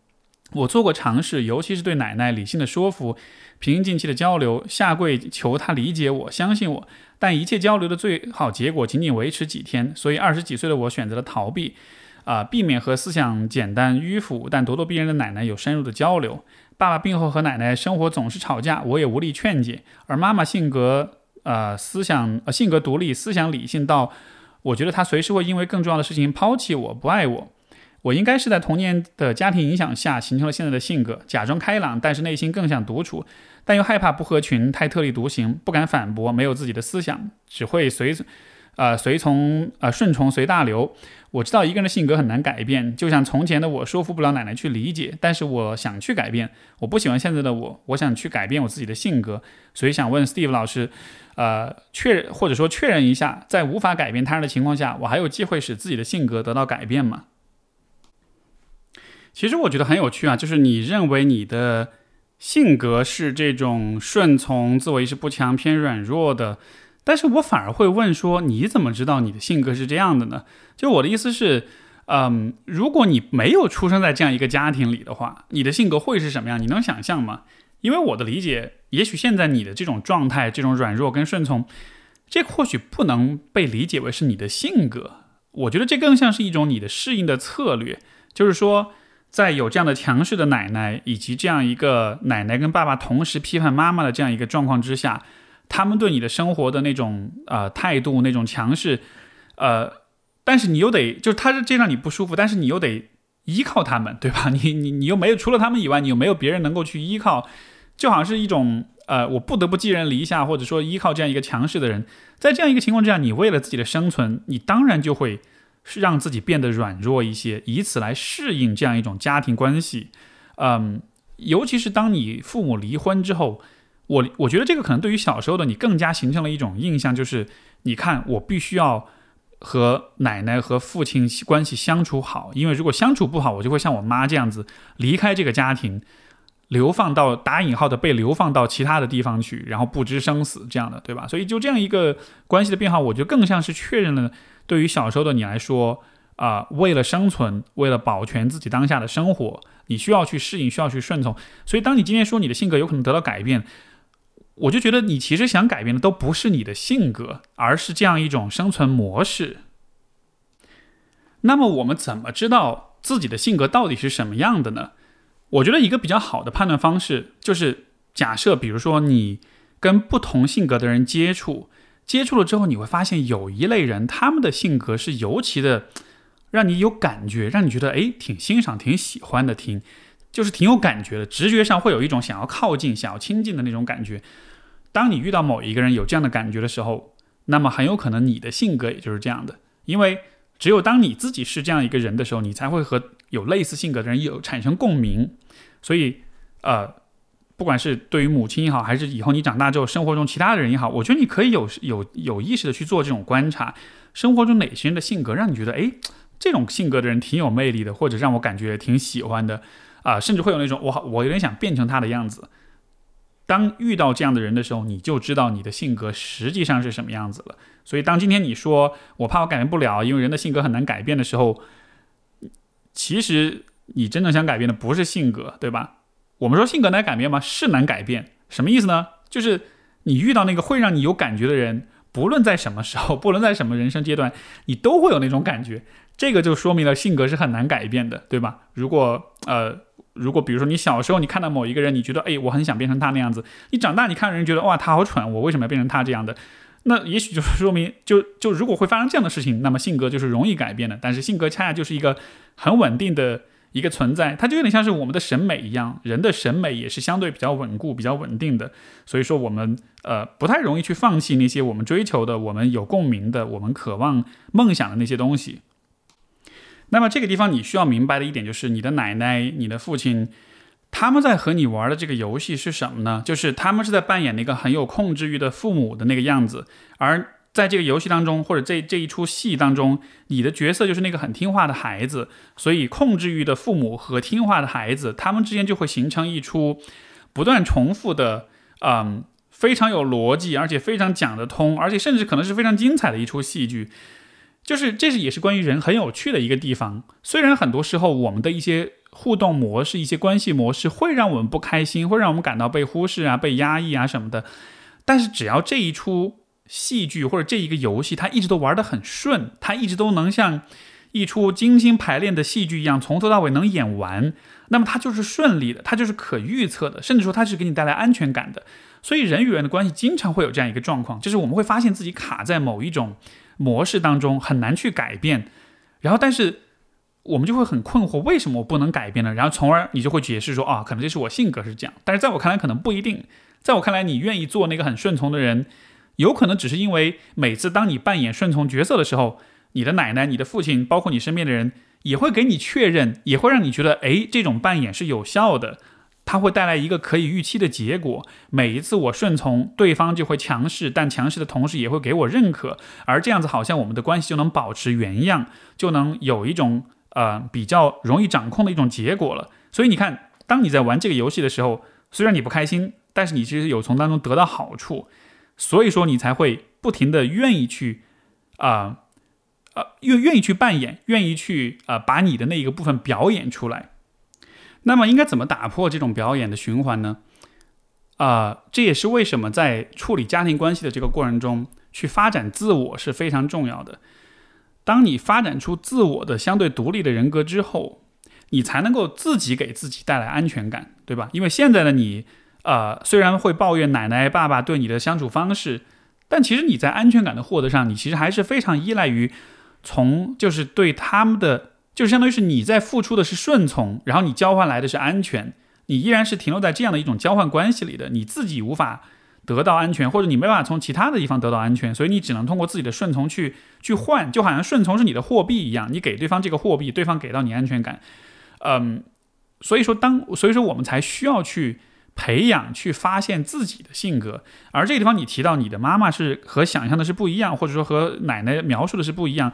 S1: 我做过尝试，尤其是对奶奶理性的说服，平静气的交流，下跪求她理解我，相信我。但一切交流的最好结果仅仅维持几天，所以二十几岁的我选择了逃避，啊，避免和思想简单迂腐但咄咄逼人的奶奶有深入的交流。爸爸病后和奶奶生活总是吵架，我也无力劝解。而妈妈性格，呃，思想呃性格独立，思想理性到，我觉得她随时会因为更重要的事情抛弃我，不爱我。我应该是在童年的家庭影响下形成了现在的性格，假装开朗，但是内心更想独处，但又害怕不合群，太特立独行，不敢反驳，没有自己的思想，只会随，呃，随从，呃，顺从随大流。我知道一个人的性格很难改变，就像从前的我说服不了奶奶去理解，但是我想去改变。我不喜欢现在的我，我想去改变我自己的性格，所以想问 Steve 老师，呃，确或者说确认一下，在无法改变他人的情况下，我还有机会使自己的性格得到改变吗？其实我觉得很有趣啊，就是你认为你的性格是这种顺从、自我意识不强、偏软弱的，但是我反而会问说，你怎么知道你的性格是这样的呢？就我的意思是，嗯，如果你没有出生在这样一个家庭里的话，你的性格会是什么样？你能想象吗？因为我的理解，也许现在你的这种状态、这种软弱跟顺从，这或许不能被理解为是你的性格。我觉得这更像是一种你的适应的策略，就是说。在有这样的强势的奶奶，以及这样一个奶奶跟爸爸同时批判妈妈的这样一个状况之下，他们对你的生活的那种呃态度，那种强势，呃，但是你又得，就是他是这让你不舒服，但是你又得依靠他们，对吧？你你你又没有除了他们以外，你又没有别人能够去依靠，就好像是一种呃，我不得不寄人篱下，或者说依靠这样一个强势的人，在这样一个情况之下，你为了自己的生存，你当然就会。是让自己变得软弱一些，以此来适应这样一种家庭关系。嗯，尤其是当你父母离婚之后，我我觉得这个可能对于小时候的你更加形成了一种印象，就是你看我必须要和奶奶和父亲关系相处好，因为如果相处不好，我就会像我妈这样子离开这个家庭。流放到打引号的被流放到其他的地方去，然后不知生死这样的，对吧？所以就这样一个关系的变化，我觉得更像是确认了对于小时候的你来说，啊，为了生存，为了保全自己当下的生活，你需要去适应，需要去顺从。所以当你今天说你的性格有可能得到改变，我就觉得你其实想改变的都不是你的性格，而是这样一种生存模式。那么我们怎么知道自己的性格到底是什么样的呢？我觉得一个比较好的判断方式就是假设，比如说你跟不同性格的人接触，接触了之后，你会发现有一类人，他们的性格是尤其的让你有感觉，让你觉得哎挺欣赏、挺喜欢的，挺就是挺有感觉的，直觉上会有一种想要靠近、想要亲近的那种感觉。当你遇到某一个人有这样的感觉的时候，那么很有可能你的性格也就是这样的，因为只有当你自己是这样一个人的时候，你才会和有类似性格的人有产生共鸣。所以，呃，不管是对于母亲也好，还是以后你长大之后生活中其他的人也好，我觉得你可以有有有意识的去做这种观察，生活中哪些人的性格让你觉得，哎，这种性格的人挺有魅力的，或者让我感觉挺喜欢的，啊，甚至会有那种我我有点想变成他的样子。当遇到这样的人的时候，你就知道你的性格实际上是什么样子了。所以，当今天你说我怕我改变不了，因为人的性格很难改变的时候，其实。你真正想改变的不是性格，对吧？我们说性格难改变吗？是难改变。什么意思呢？就是你遇到那个会让你有感觉的人，不论在什么时候，不论在什么人生阶段，你都会有那种感觉。这个就说明了性格是很难改变的，对吧？如果呃，如果比如说你小时候你看到某一个人，你觉得哎，我很想变成他那样子，你长大你看人觉得哇，他好蠢，我为什么要变成他这样的？那也许就是说明，就就如果会发生这样的事情，那么性格就是容易改变的。但是性格恰恰就是一个很稳定的。一个存在，它就有点像是我们的审美一样，人的审美也是相对比较稳固、比较稳定的。所以说，我们呃不太容易去放弃那些我们追求的、我们有共鸣的、我们渴望梦想的那些东西。那么这个地方你需要明白的一点就是，你的奶奶、你的父亲，他们在和你玩的这个游戏是什么呢？就是他们是在扮演那个很有控制欲的父母的那个样子，而。在这个游戏当中，或者这这一出戏当中，你的角色就是那个很听话的孩子，所以控制欲的父母和听话的孩子，他们之间就会形成一出不断重复的，嗯，非常有逻辑，而且非常讲得通，而且甚至可能是非常精彩的一出戏剧。就是这是也是关于人很有趣的一个地方。虽然很多时候我们的一些互动模式、一些关系模式会让我们不开心，会让我们感到被忽视啊、被压抑啊什么的，但是只要这一出。戏剧或者这一个游戏，它一直都玩得很顺，它一直都能像一出精心排练的戏剧一样，从头到尾能演完。那么它就是顺利的，它就是可预测的，甚至说它是给你带来安全感的。所以人与人的关系经常会有这样一个状况，就是我们会发现自己卡在某一种模式当中，很难去改变。然后，但是我们就会很困惑，为什么我不能改变呢？然后，从而你就会解释说，啊，可能这是我性格是这样。但是在我看来，可能不一定。在我看来，你愿意做那个很顺从的人。有可能只是因为每次当你扮演顺从角色的时候，你的奶奶、你的父亲，包括你身边的人，也会给你确认，也会让你觉得，哎，这种扮演是有效的，它会带来一个可以预期的结果。每一次我顺从对方就会强势，但强势的同时也会给我认可，而这样子好像我们的关系就能保持原样，就能有一种呃比较容易掌控的一种结果了。所以你看，当你在玩这个游戏的时候，虽然你不开心，但是你其实有从当中得到好处。所以说，你才会不停的愿意去，啊，呃，愿愿意去扮演，愿意去啊，把你的那一个部分表演出来。那么，应该怎么打破这种表演的循环呢？啊，这也是为什么在处理家庭关系的这个过程中，去发展自我是非常重要的。当你发展出自我的相对独立的人格之后，你才能够自己给自己带来安全感，对吧？因为现在的你。呃，虽然会抱怨奶奶、爸爸对你的相处方式，但其实你在安全感的获得上，你其实还是非常依赖于从就是对他们的，就相当于是你在付出的是顺从，然后你交换来的是安全，你依然是停留在这样的一种交换关系里的，你自己无法得到安全，或者你没办法从其他的地方得到安全，所以你只能通过自己的顺从去去换，就好像顺从是你的货币一样，你给对方这个货币，对方给到你安全感，嗯，所以说当所以说我们才需要去。培养去发现自己的性格，而这个地方你提到你的妈妈是和想象的是不一样，或者说和奶奶描述的是不一样，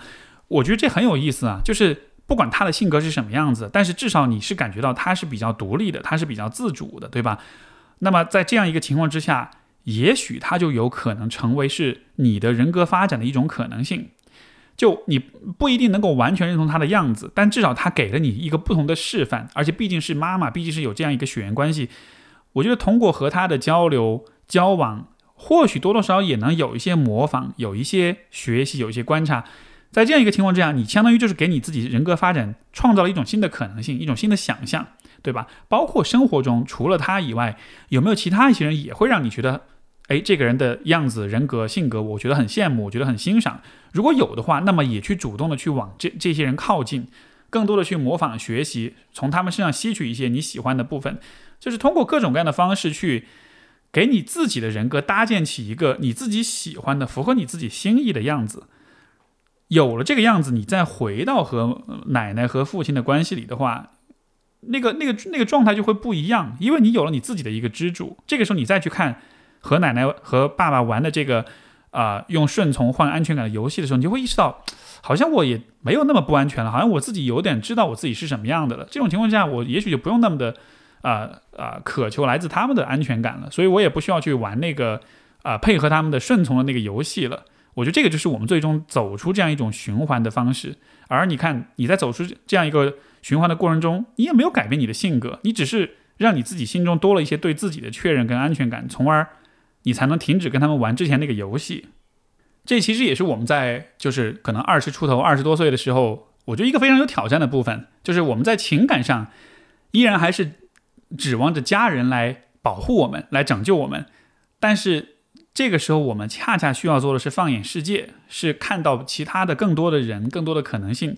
S1: 我觉得这很有意思啊。就是不管他的性格是什么样子，但是至少你是感觉到他是比较独立的，他是比较自主的，对吧？那么在这样一个情况之下，也许他就有可能成为是你的人格发展的一种可能性。就你不一定能够完全认同他的样子，但至少他给了你一个不同的示范，而且毕竟是妈妈，毕竟是有这样一个血缘关系。我觉得通过和他的交流交往，或许多多少少也能有一些模仿，有一些学习，有一些观察。在这样一个情况之下，你相当于就是给你自己人格发展创造了一种新的可能性，一种新的想象，对吧？包括生活中除了他以外，有没有其他一些人也会让你觉得？哎，这个人的样子、人格、性格，我觉得很羡慕，我觉得很欣赏。如果有的话，那么也去主动的去往这这些人靠近，更多的去模仿学习，从他们身上吸取一些你喜欢的部分，就是通过各种各样的方式去给你自己的人格搭建起一个你自己喜欢的、符合你自己心意的样子。有了这个样子，你再回到和奶奶和父亲的关系里的话，那个那个那个状态就会不一样，因为你有了你自己的一个支柱。这个时候你再去看。和奶奶和爸爸玩的这个，啊，用顺从换安全感的游戏的时候，你就会意识到，好像我也没有那么不安全了，好像我自己有点知道我自己是什么样的了。这种情况下，我也许就不用那么的，啊啊，渴求来自他们的安全感了。所以我也不需要去玩那个，啊，配合他们的顺从的那个游戏了。我觉得这个就是我们最终走出这样一种循环的方式。而你看，你在走出这样一个循环的过程中，你也没有改变你的性格，你只是让你自己心中多了一些对自己的确认跟安全感，从而。你才能停止跟他们玩之前那个游戏，这其实也是我们在就是可能二十出头、二十多岁的时候，我觉得一个非常有挑战的部分，就是我们在情感上依然还是指望着家人来保护我们、来拯救我们，但是这个时候我们恰恰需要做的是放眼世界，是看到其他的更多的人、更多的可能性，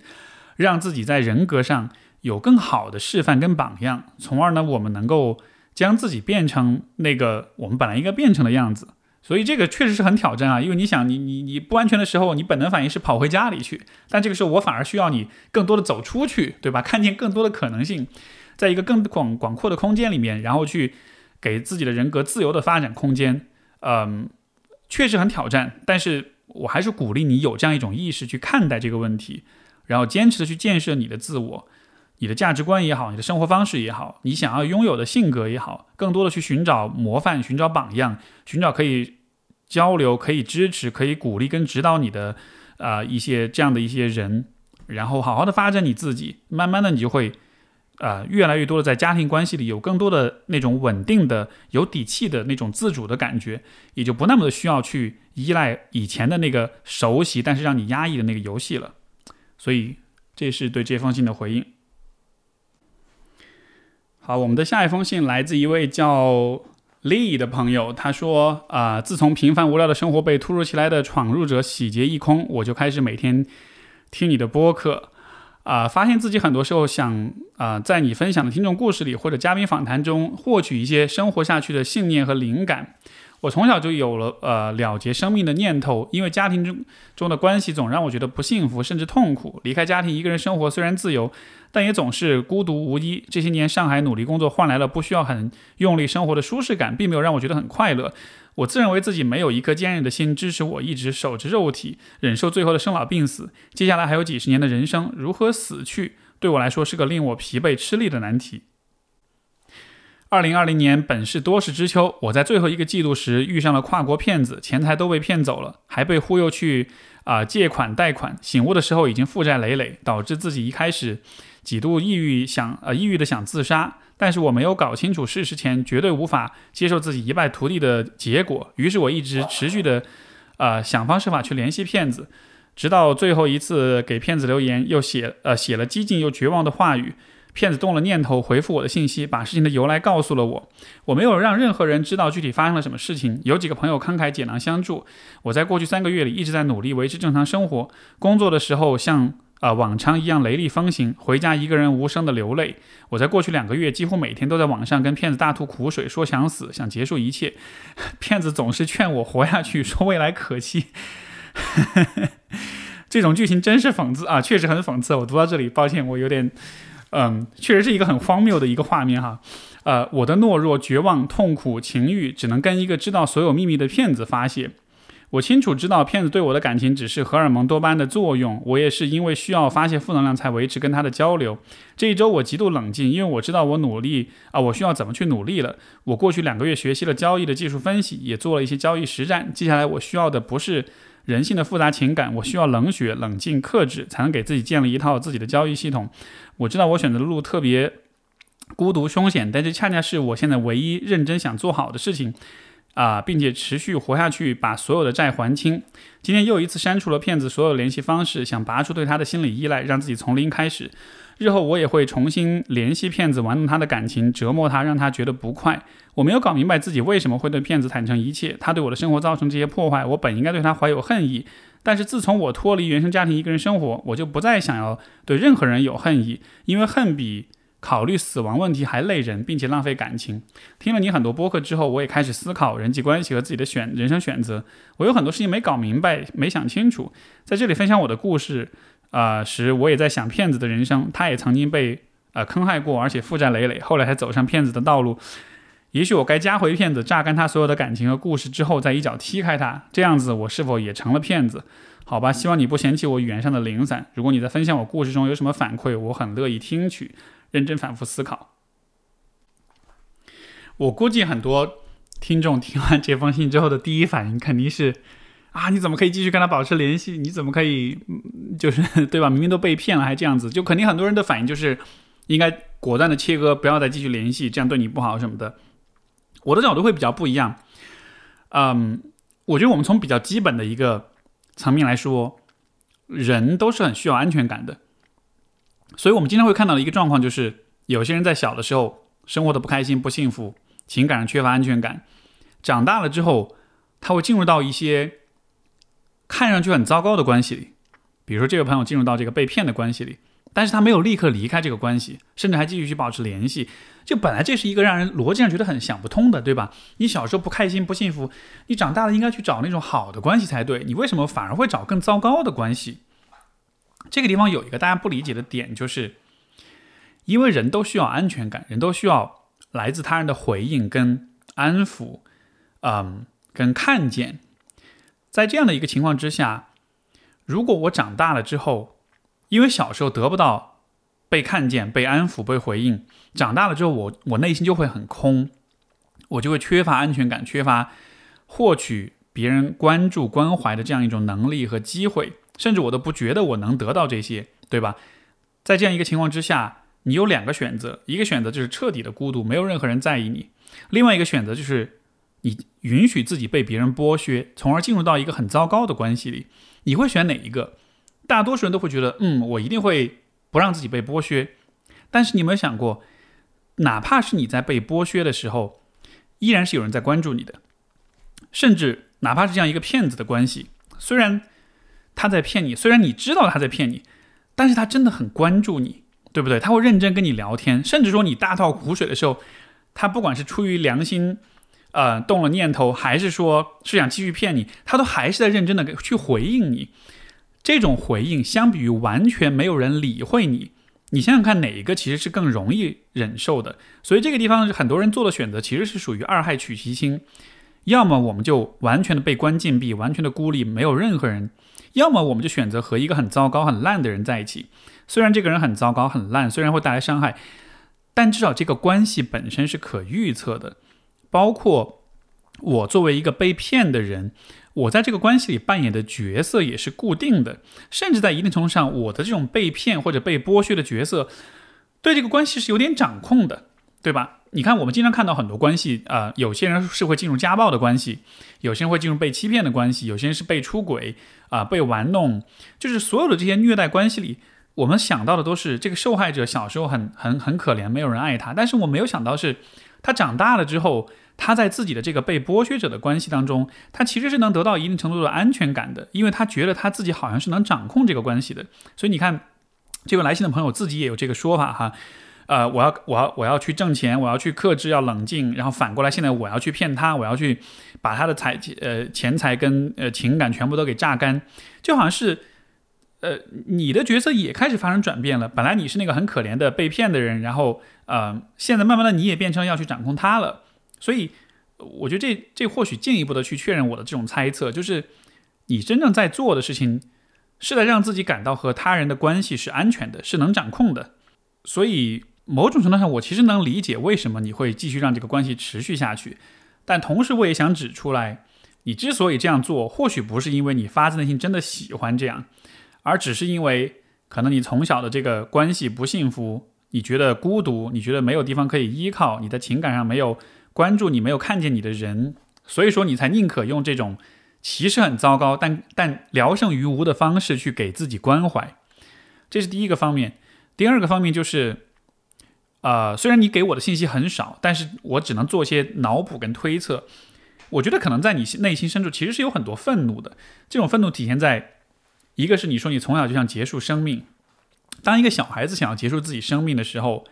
S1: 让自己在人格上有更好的示范跟榜样，从而呢，我们能够。将自己变成那个我们本来应该变成的样子，所以这个确实是很挑战啊。因为你想，你你你不安全的时候，你本能反应是跑回家里去，但这个时候我反而需要你更多的走出去，对吧？看见更多的可能性，在一个更广广阔的空间里面，然后去给自己的人格自由的发展空间。嗯，确实很挑战，但是我还是鼓励你有这样一种意识去看待这个问题，然后坚持的去建设你的自我。你的价值观也好，你的生活方式也好，你想要拥有的性格也好，更多的去寻找模范、寻找榜样、寻找可以交流、可以支持、可以鼓励跟指导你的啊一些这样的一些人，然后好好的发展你自己，慢慢的你就会啊越来越多的在家庭关系里有更多的那种稳定的、有底气的那种自主的感觉，也就不那么的需要去依赖以前的那个熟悉但是让你压抑的那个游戏了。所以这是对这封信的回应。好，我们的下一封信来自一位叫 Lee 的朋友，他说：“啊，自从平凡无聊的生活被突如其来的闯入者洗劫一空，我就开始每天听你的播客，啊，发现自己很多时候想啊，在你分享的听众故事里或者嘉宾访谈中获取一些生活下去的信念和灵感。”我从小就有了呃了结生命的念头，因为家庭中中的关系总让我觉得不幸福，甚至痛苦。离开家庭一个人生活虽然自由，但也总是孤独无依。这些年上海努力工作换来了不需要很用力生活的舒适感，并没有让我觉得很快乐。我自认为自己没有一颗坚韧的心支持我一直守着肉体，忍受最后的生老病死。接下来还有几十年的人生，如何死去，对我来说是个令我疲惫吃力的难题。二零二零年本是多事之秋，我在最后一个季度时遇上了跨国骗子，钱财都被骗走了，还被忽悠去啊借款贷款。醒悟的时候已经负债累累，导致自己一开始几度抑郁，想呃抑郁的想自杀。但是我没有搞清楚事实前，绝对无法接受自己一败涂地的结果。于是我一直持续的呃想方设法去联系骗子，直到最后一次给骗子留言，又写呃写了激进又绝望的话语。骗子动了念头，回复我的信息，把事情的由来告诉了我。我没有让任何人知道具体发生了什么事情。有几个朋友慷慨解囊相助。我在过去三个月里一直在努力维持正常生活。工作的时候像啊往常一样雷厉风行，回家一个人无声的流泪。我在过去两个月几乎每天都在网上跟骗子大吐苦水，说想死，想结束一切。骗子总是劝我活下去，说未来可期。这种剧情真是讽刺啊，确实很讽刺。我读到这里，抱歉，我有点。嗯，确实是一个很荒谬的一个画面哈，呃，我的懦弱、绝望、痛苦、情欲，只能跟一个知道所有秘密的骗子发泄。我清楚知道骗子对我的感情只是荷尔蒙多巴胺的作用，我也是因为需要发泄负能量才维持跟他的交流。这一周我极度冷静，因为我知道我努力啊，我需要怎么去努力了。我过去两个月学习了交易的技术分析，也做了一些交易实战。接下来我需要的不是人性的复杂情感，我需要冷血、冷静、克制，才能给自己建立一套自己的交易系统。我知道我选择的路特别孤独凶险，但这恰恰是我现在唯一认真想做好的事情。啊，并且持续活下去，把所有的债还清。今天又一次删除了骗子所有联系方式，想拔出对他的心理依赖，让自己从零开始。日后我也会重新联系骗子，玩弄他的感情，折磨他，让他觉得不快。我没有搞明白自己为什么会对骗子坦诚一切。他对我的生活造成这些破坏，我本应该对他怀有恨意。但是自从我脱离原生家庭，一个人生活，我就不再想要对任何人有恨意，因为恨比。考虑死亡问题还累人，并且浪费感情。听了你很多播客之后，我也开始思考人际关系和自己的选人生选择。我有很多事情没搞明白，没想清楚。在这里分享我的故事，啊时我也在想骗子的人生。他也曾经被呃坑害过，而且负债累累，后来才走上骗子的道路。也许我该加回骗子，榨干他所有的感情和故事之后，再一脚踢开他。这样子，我是否也成了骗子？好吧，希望你不嫌弃我语言上的零散。如果你在分享我故事中有什么反馈，我很乐意听取。认真反复思考，我估计很多听众听完这封信之后的第一反应肯定是：啊，你怎么可以继续跟他保持联系？你怎么可以，就是 对吧？明明都被骗了还这样子，就肯定很多人的反应就是应该果断的切割，不要再继续联系，这样对你不好什么的。我的角度会比较不一样，嗯，我觉得我们从比较基本的一个层面来说，人都是很需要安全感的。所以，我们经常会看到的一个状况就是，有些人在小的时候生活的不开心、不幸福，情感上缺乏安全感，长大了之后，他会进入到一些看上去很糟糕的关系里，比如说这个朋友进入到这个被骗的关系里，但是他没有立刻离开这个关系，甚至还继续去保持联系。就本来这是一个让人逻辑上觉得很想不通的，对吧？你小时候不开心、不幸福，你长大了应该去找那种好的关系才对，你为什么反而会找更糟糕的关系？这个地方有一个大家不理解的点，就是因为人都需要安全感，人都需要来自他人的回应跟安抚，嗯，跟看见。在这样的一个情况之下，如果我长大了之后，因为小时候得不到被看见、被安抚、被回应，长大了之后，我我内心就会很空，我就会缺乏安全感，缺乏获取别人关注、关怀的这样一种能力和机会。甚至我都不觉得我能得到这些，对吧？在这样一个情况之下，你有两个选择：一个选择就是彻底的孤独，没有任何人在意你；另外一个选择就是你允许自己被别人剥削，从而进入到一个很糟糕的关系里。你会选哪一个？大多数人都会觉得，嗯，我一定会不让自己被剥削。但是你有没有想过，哪怕是你在被剥削的时候，依然是有人在关注你的。甚至哪怕是这样一个骗子的关系，虽然。他在骗你，虽然你知道他在骗你，但是他真的很关注你，对不对？他会认真跟你聊天，甚至说你大倒苦水的时候，他不管是出于良心，呃，动了念头，还是说是想继续骗你，他都还是在认真的去回应你。这种回应相比于完全没有人理会你，你想想看哪一个其实是更容易忍受的？所以这个地方很多人做的选择其实是属于二害取其轻，要么我们就完全的被关禁闭，完全的孤立，没有任何人。要么我们就选择和一个很糟糕、很烂的人在一起，虽然这个人很糟糕、很烂，虽然会带来伤害，但至少这个关系本身是可预测的。包括我作为一个被骗的人，我在这个关系里扮演的角色也是固定的，甚至在一定程度上，我的这种被骗或者被剥削的角色，对这个关系是有点掌控的，对吧？你看，我们经常看到很多关系啊，有些人是会进入家暴的关系，有些人会进入被欺骗的关系，有些人是被出轨啊，被玩弄，就是所有的这些虐待关系里，我们想到的都是这个受害者小时候很很很可怜，没有人爱他，但是我没有想到是，他长大了之后，他在自己的这个被剥削者的关系当中，他其实是能得到一定程度的安全感的，因为他觉得他自己好像是能掌控这个关系的，所以你看，这位来信的朋友自己也有这个说法哈。呃，我要，我要，我要去挣钱，我要去克制，要冷静，然后反过来，现在我要去骗他，我要去把他的财呃钱财跟呃情感全部都给榨干，就好像是，呃，你的角色也开始发生转变了。本来你是那个很可怜的被骗的人，然后呃，现在慢慢的你也变成要去掌控他了。所以我觉得这这或许进一步的去确认我的这种猜测，就是你真正在做的事情是在让自己感到和他人的关系是安全的，是能掌控的。所以某种程度上，我其实能理解为什么你会继续让这个关系持续下去。但同时，我也想指出来，你之所以这样做，或许不是因为你发自内心真的喜欢这样，而只是因为可能你从小的这个关系不幸福，你觉得孤独，你觉得没有地方可以依靠，你的情感上没有关注你、没有看见你的人，所以说你才宁可用这种其实很糟糕，但但聊胜于无的方式去给自己关怀。这是第一个方面。第二个方面就是。呃，虽然你给我的信息很少，但是我只能做一些脑补跟推测。我觉得可能在你内心深处其实是有很多愤怒的。这种愤怒体现在，一个是你说你从小就想结束生命。当一个小孩子想要结束自己生命的时候，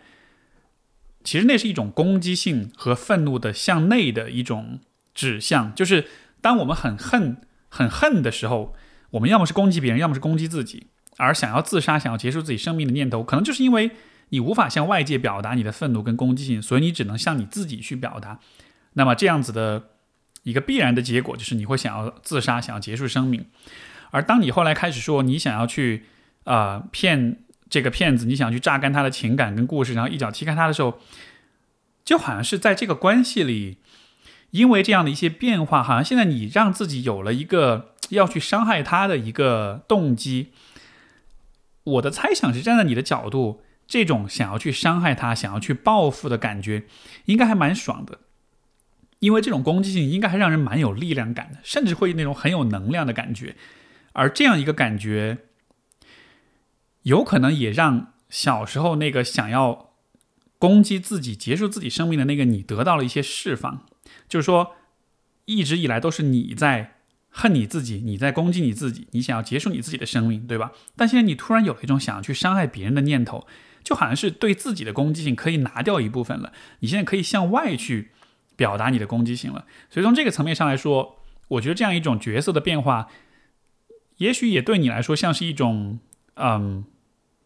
S1: 其实那是一种攻击性和愤怒的向内的一种指向。就是当我们很恨、很恨的时候，我们要么是攻击别人，要么是攻击自己。而想要自杀、想要结束自己生命的念头，可能就是因为。你无法向外界表达你的愤怒跟攻击性，所以你只能向你自己去表达。那么这样子的一个必然的结果就是你会想要自杀，想要结束生命。而当你后来开始说你想要去啊骗这个骗子，你想去榨干他的情感跟故事，然后一脚踢开他的时候，就好像是在这个关系里，因为这样的一些变化，好像现在你让自己有了一个要去伤害他的一个动机。我的猜想是站在你的角度。这种想要去伤害他、想要去报复的感觉，应该还蛮爽的，因为这种攻击性应该还让人蛮有力量感的，甚至会那种很有能量的感觉。而这样一个感觉，有可能也让小时候那个想要攻击自己、结束自己生命的那个你得到了一些释放。就是说，一直以来都是你在恨你自己，你在攻击你自己，你想要结束你自己的生命，对吧？但现在你突然有了一种想要去伤害别人的念头。就好像是对自己的攻击性可以拿掉一部分了，你现在可以向外去表达你的攻击性了。所以从这个层面上来说，我觉得这样一种角色的变化，也许也对你来说像是一种，嗯，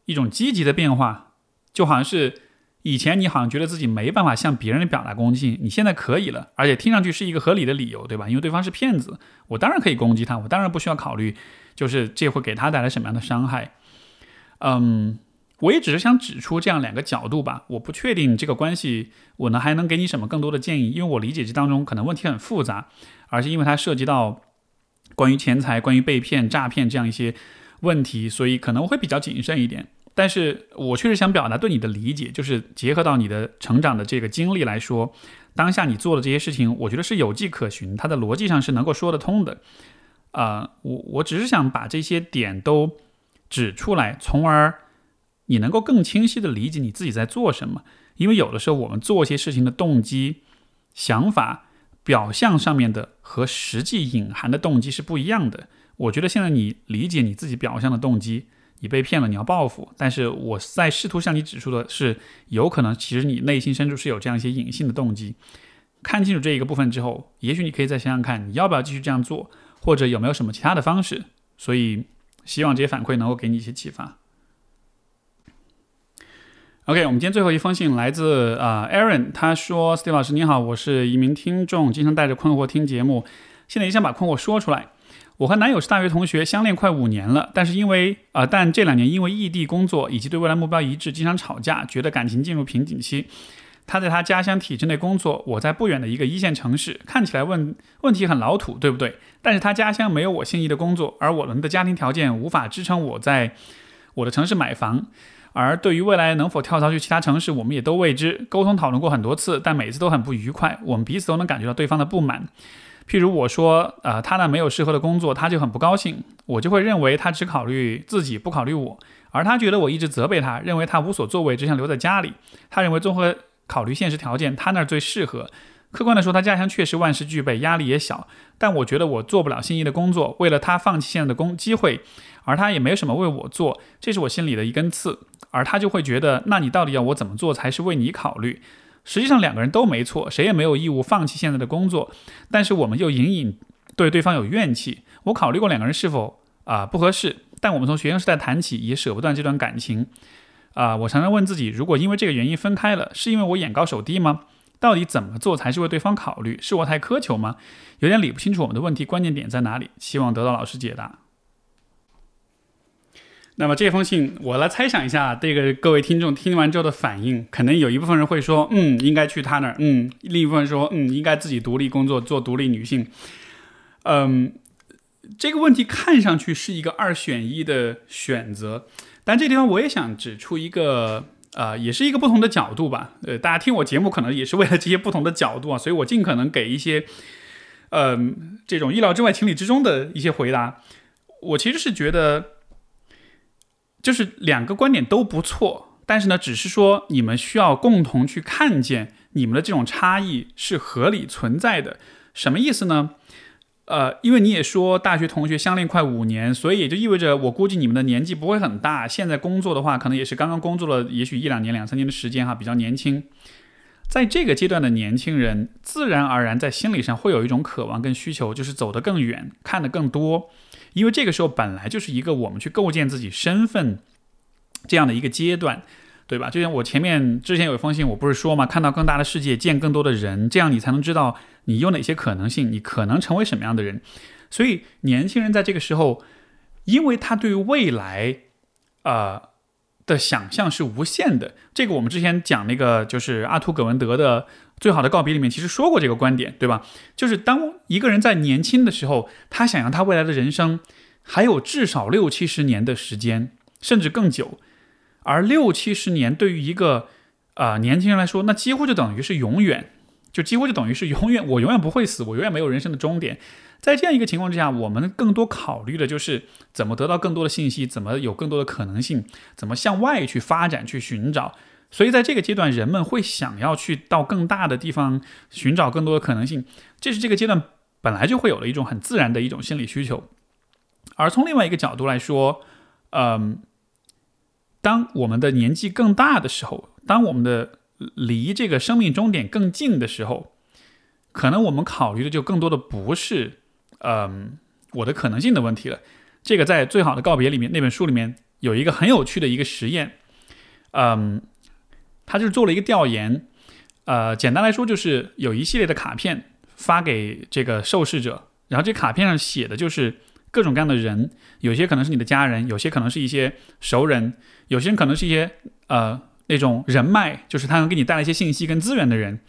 S1: 一种积极的变化。就好像是以前你好像觉得自己没办法向别人表达攻击性，你现在可以了，而且听上去是一个合理的理由，对吧？因为对方是骗子，我当然可以攻击他，我当然不需要考虑，就是这会给他带来什么样的伤害，嗯。我也只是想指出这样两个角度吧，我不确定这个关系我能还能给你什么更多的建议，因为我理解这当中可能问题很复杂，而是因为它涉及到关于钱财、关于被骗、诈骗这样一些问题，所以可能会比较谨慎一点。但是我确实想表达对你的理解，就是结合到你的成长的这个经历来说，当下你做的这些事情，我觉得是有迹可循，它的逻辑上是能够说得通的。啊，我我只是想把这些点都指出来，从而。你能够更清晰的理解你自己在做什么，因为有的时候我们做一些事情的动机、想法、表象上面的和实际隐含的动机是不一样的。我觉得现在你理解你自己表象的动机，你被骗了，你要报复。但是我在试图向你指出的是，有可能其实你内心深处是有这样一些隐性的动机。看清楚这一个部分之后，也许你可以再想想看，你要不要继续这样做，或者有没有什么其他的方式。所以，希望这些反馈能够给你一些启发。OK，我们今天最后一封信来自啊，Aaron，他说：“Steve 老师你好，我是一名听众，经常带着困惑听节目，现在也想把困惑说出来。我和男友是大学同学，相恋快五年了，但是因为啊，但这两年因为异地工作以及对未来目标一致，经常吵架，觉得感情进入瓶颈期。他在他家乡体制内工作，我在不远的一个一线城市，看起来问问题很老土，对不对？但是他家乡没有我心仪的工作，而我们的家庭条件无法支撑我在我的城市买房。”而对于未来能否跳槽去其他城市，我们也都未知。沟通讨论过很多次，但每次都很不愉快。我们彼此都能感觉到对方的不满。譬如我说，呃，他那没有适合的工作，他就很不高兴。我就会认为他只考虑自己，不考虑我。而他觉得我一直责备他，认为他无所作为，只想留在家里。他认为综合考虑现实条件，他那儿最适合。客观的说，他家乡确实万事俱备，压力也小。但我觉得我做不了心仪的工作，为了他放弃现在的工机会，而他也没什么为我做，这是我心里的一根刺。而他就会觉得，那你到底要我怎么做才是为你考虑？实际上两个人都没错，谁也没有义务放弃现在的工作。但是我们又隐隐对对方有怨气。我考虑过两个人是否啊不合适，但我们从学生时代谈起，也舍不断这段感情。啊，我常常问自己，如果因为这个原因分开了，是因为我眼高手低吗？到底怎么做才是为对方考虑？是我太苛求吗？有点理不清楚我们的问题关键点在哪里，希望得到老师解答。那么这封信，我来猜想一下，这个各位听众听完之后的反应，可能有一部分人会说，嗯，应该去他那儿，嗯，另一部分说，嗯，应该自己独立工作，做独立女性。嗯，这个问题看上去是一个二选一的选择，但这地方我也想指出一个，呃，也是一个不同的角度吧。呃，大家听我节目可能也是为了这些不同的角度啊，所以我尽可能给一些，嗯，这种意料之外、情理之中的一些回答。我其实是觉得。就是两个观点都不错，但是呢，只是说你们需要共同去看见你们的这种差异是合理存在的。什么意思呢？呃，因为你也说大学同学相恋快五年，所以也就意味着我估计你们的年纪不会很大。现在工作的话，可能也是刚刚工作了，也许一两年、两三年的时间哈，比较年轻。在这个阶段的年轻人，自然而然在心理上会有一种渴望跟需求，就是走得更远，看得更多。因为这个时候本来就是一个我们去构建自己身份这样的一个阶段，对吧？就像我前面之前有一封信，我不是说嘛，看到更大的世界，见更多的人，这样你才能知道你有哪些可能性，你可能成为什么样的人。所以年轻人在这个时候，因为他对于未来，啊的想象是无限的。这个我们之前讲那个就是阿图·葛文德的。最好的告别里面其实说过这个观点，对吧？就是当一个人在年轻的时候，他想要他未来的人生还有至少六七十年的时间，甚至更久。而六七十年对于一个啊年轻人来说，那几乎就等于是永远，就几乎就等于是永远。我永远不会死，我永远没有人生的终点。在这样一个情况之下，我们更多考虑的就是怎么得到更多的信息，怎么有更多的可能性，怎么向外去发展、去寻找。所以，在这个阶段，人们会想要去到更大的地方寻找更多的可能性，这是这个阶段本来就会有的一种很自然的一种心理需求。而从另外一个角度来说，嗯，当我们的年纪更大的时候，当我们的离这个生命终点更近的时候，可能我们考虑的就更多的不是，嗯，我的可能性的问题了。这个在《最好的告别》里面那本书里面有一个很有趣的一个实验，嗯。他就是做了一个调研，呃，简单来说就是有一系列的卡片发给这个受试者，然后这卡片上写的就是各种各样的人，有些可能是你的家人，有些可能是一些熟人，有些人可能是一些呃那种人脉，就是他能给你带来一些信息跟资源的人。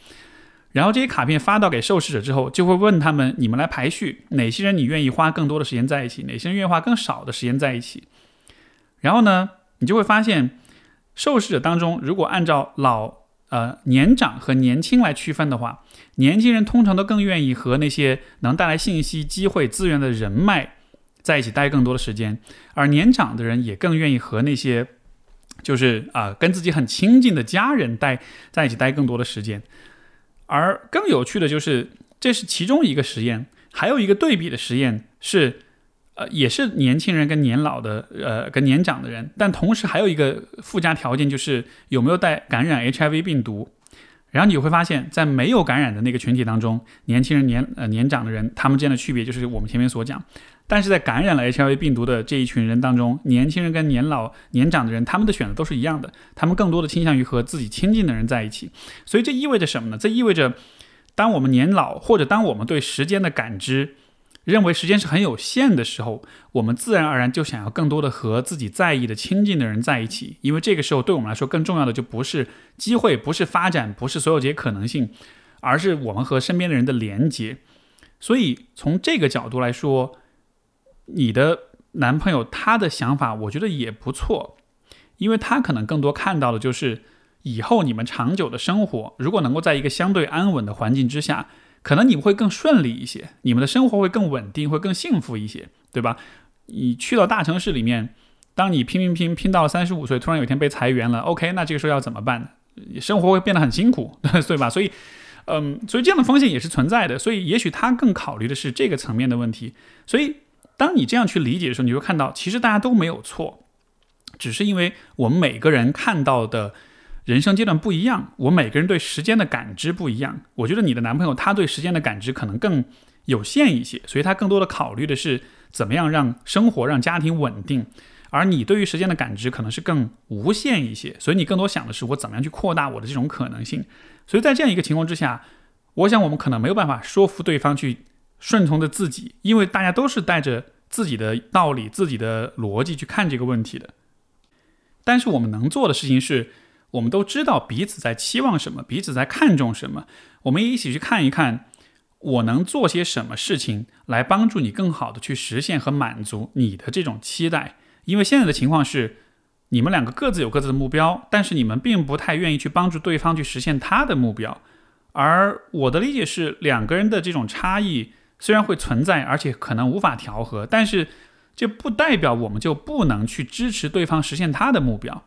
S1: 然后这些卡片发到给受试者之后，就会问他们：你们来排序，哪些人你愿意花更多的时间在一起，哪些人愿意花更少的时间在一起？然后呢，你就会发现。受试者当中，如果按照老、呃年长和年轻来区分的话，年轻人通常都更愿意和那些能带来信息、机会、资源的人脉在一起待更多的时间，而年长的人也更愿意和那些就是啊跟自己很亲近的家人待在一起待更多的时间。而更有趣的就是，这是其中一个实验，还有一个对比的实验是。呃，也是年轻人跟年老的，呃，跟年长的人，但同时还有一个附加条件，就是有没有带感染 HIV 病毒。然后你会发现，在没有感染的那个群体当中，年轻人、年呃年长的人，他们之间的区别就是我们前面所讲。但是在感染了 HIV 病毒的这一群人当中，年轻人跟年老、年长的人，他们的选择都是一样的，他们更多的倾向于和自己亲近的人在一起。所以这意味着什么呢？这意味着，当我们年老，或者当我们对时间的感知。认为时间是很有限的时候，我们自然而然就想要更多的和自己在意的、亲近的人在一起，因为这个时候对我们来说更重要的就不是机会，不是发展，不是所有这些可能性，而是我们和身边的人的连接。所以从这个角度来说，你的男朋友他的想法，我觉得也不错，因为他可能更多看到的就是以后你们长久的生活，如果能够在一个相对安稳的环境之下。可能你们会更顺利一些，你们的生活会更稳定，会更幸福一些，对吧？你去到大城市里面，当你拼拼拼拼到了三十五岁，突然有一天被裁员了，OK，那这个时候要怎么办呢？生活会变得很辛苦，对吧？所以，嗯，所以这样的风险也是存在的。所以，也许他更考虑的是这个层面的问题。所以，当你这样去理解的时候，你会看到，其实大家都没有错，只是因为我们每个人看到的。人生阶段不一样，我每个人对时间的感知不一样。我觉得你的男朋友他对时间的感知可能更有限一些，所以他更多的考虑的是怎么样让生活、让家庭稳定，而你对于时间的感知可能是更无限一些，所以你更多想的是我怎么样去扩大我的这种可能性。所以在这样一个情况之下，我想我们可能没有办法说服对方去顺从着自己，因为大家都是带着自己的道理、自己的逻辑去看这个问题的。但是我们能做的事情是，我们都知道彼此在期望什么，彼此在看重什么，我们一起去看一看，我能做些什么事情来帮助你更好的去实现和满足你的这种期待。因为现在的情况是，你们两个各自有各自的目标，但是你们并不太愿意去帮助对方去实现他的目标。而我的理解是，两个人的这种差异虽然会存在，而且可能无法调和，但是。这不代表我们就不能去支持对方实现他的目标，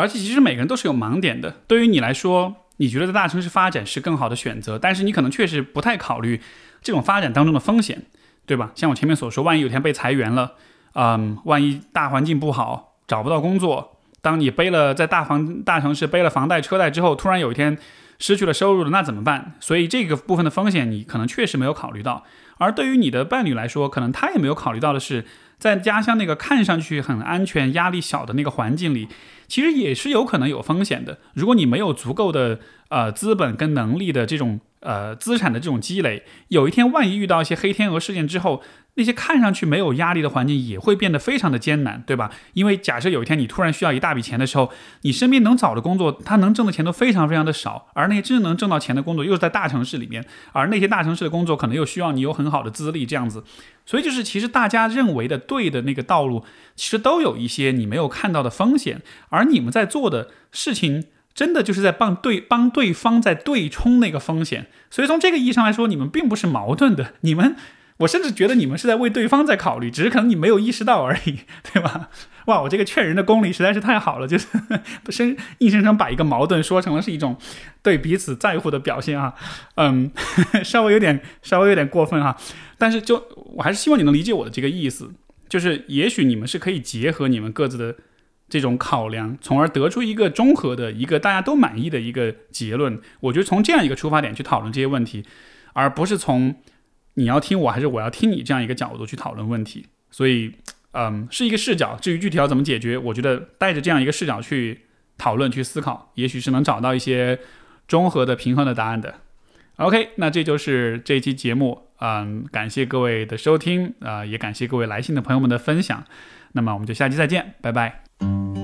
S1: 而且其实每个人都是有盲点的。对于你来说，你觉得在大城市发展是更好的选择，但是你可能确实不太考虑这种发展当中的风险，对吧？像我前面所说，万一有天被裁员了，嗯，万一大环境不好，找不到工作，当你背了在大房大城市背了房贷车贷之后，突然有一天失去了收入了，那怎么办？所以这个部分的风险你可能确实没有考虑到。而对于你的伴侣来说，可能他也没有考虑到的是，在家乡那个看上去很安全、压力小的那个环境里，其实也是有可能有风险的。如果你没有足够的呃资本跟能力的这种呃资产的这种积累，有一天万一遇到一些黑天鹅事件之后，那些看上去没有压力的环境也会变得非常的艰难，对吧？因为假设有一天你突然需要一大笔钱的时候，你身边能找的工作，他能挣的钱都非常非常的少，而那些真正能挣到钱的工作又是在大城市里面，而那些大城市的工作可能又需要你有很好的资历，这样子。所以就是其实大家认为的对的那个道路，其实都有一些你没有看到的风险，而你们在做的事情，真的就是在帮对帮对方在对冲那个风险。所以从这个意义上来说，你们并不是矛盾的，你们。我甚至觉得你们是在为对方在考虑，只是可能你没有意识到而已，对吧？哇，我这个劝人的功力实在是太好了，就是生硬生生把一个矛盾说成了是一种对彼此在乎的表现啊，嗯，稍微有点稍微有点过分哈，但是就我还是希望你能理解我的这个意思，就是也许你们是可以结合你们各自的这种考量，从而得出一个综合的一个大家都满意的一个结论。我觉得从这样一个出发点去讨论这些问题，而不是从。你要听我还是我要听你这样一个角度去讨论问题，所以，嗯，是一个视角。至于具体要怎么解决，我觉得带着这样一个视角去讨论、去思考，也许是能找到一些综合的、平衡的答案的。OK，那这就是这期节目，嗯，感谢各位的收听，啊，也感谢各位来信的朋友们的分享。那么我们就下期再见，拜拜。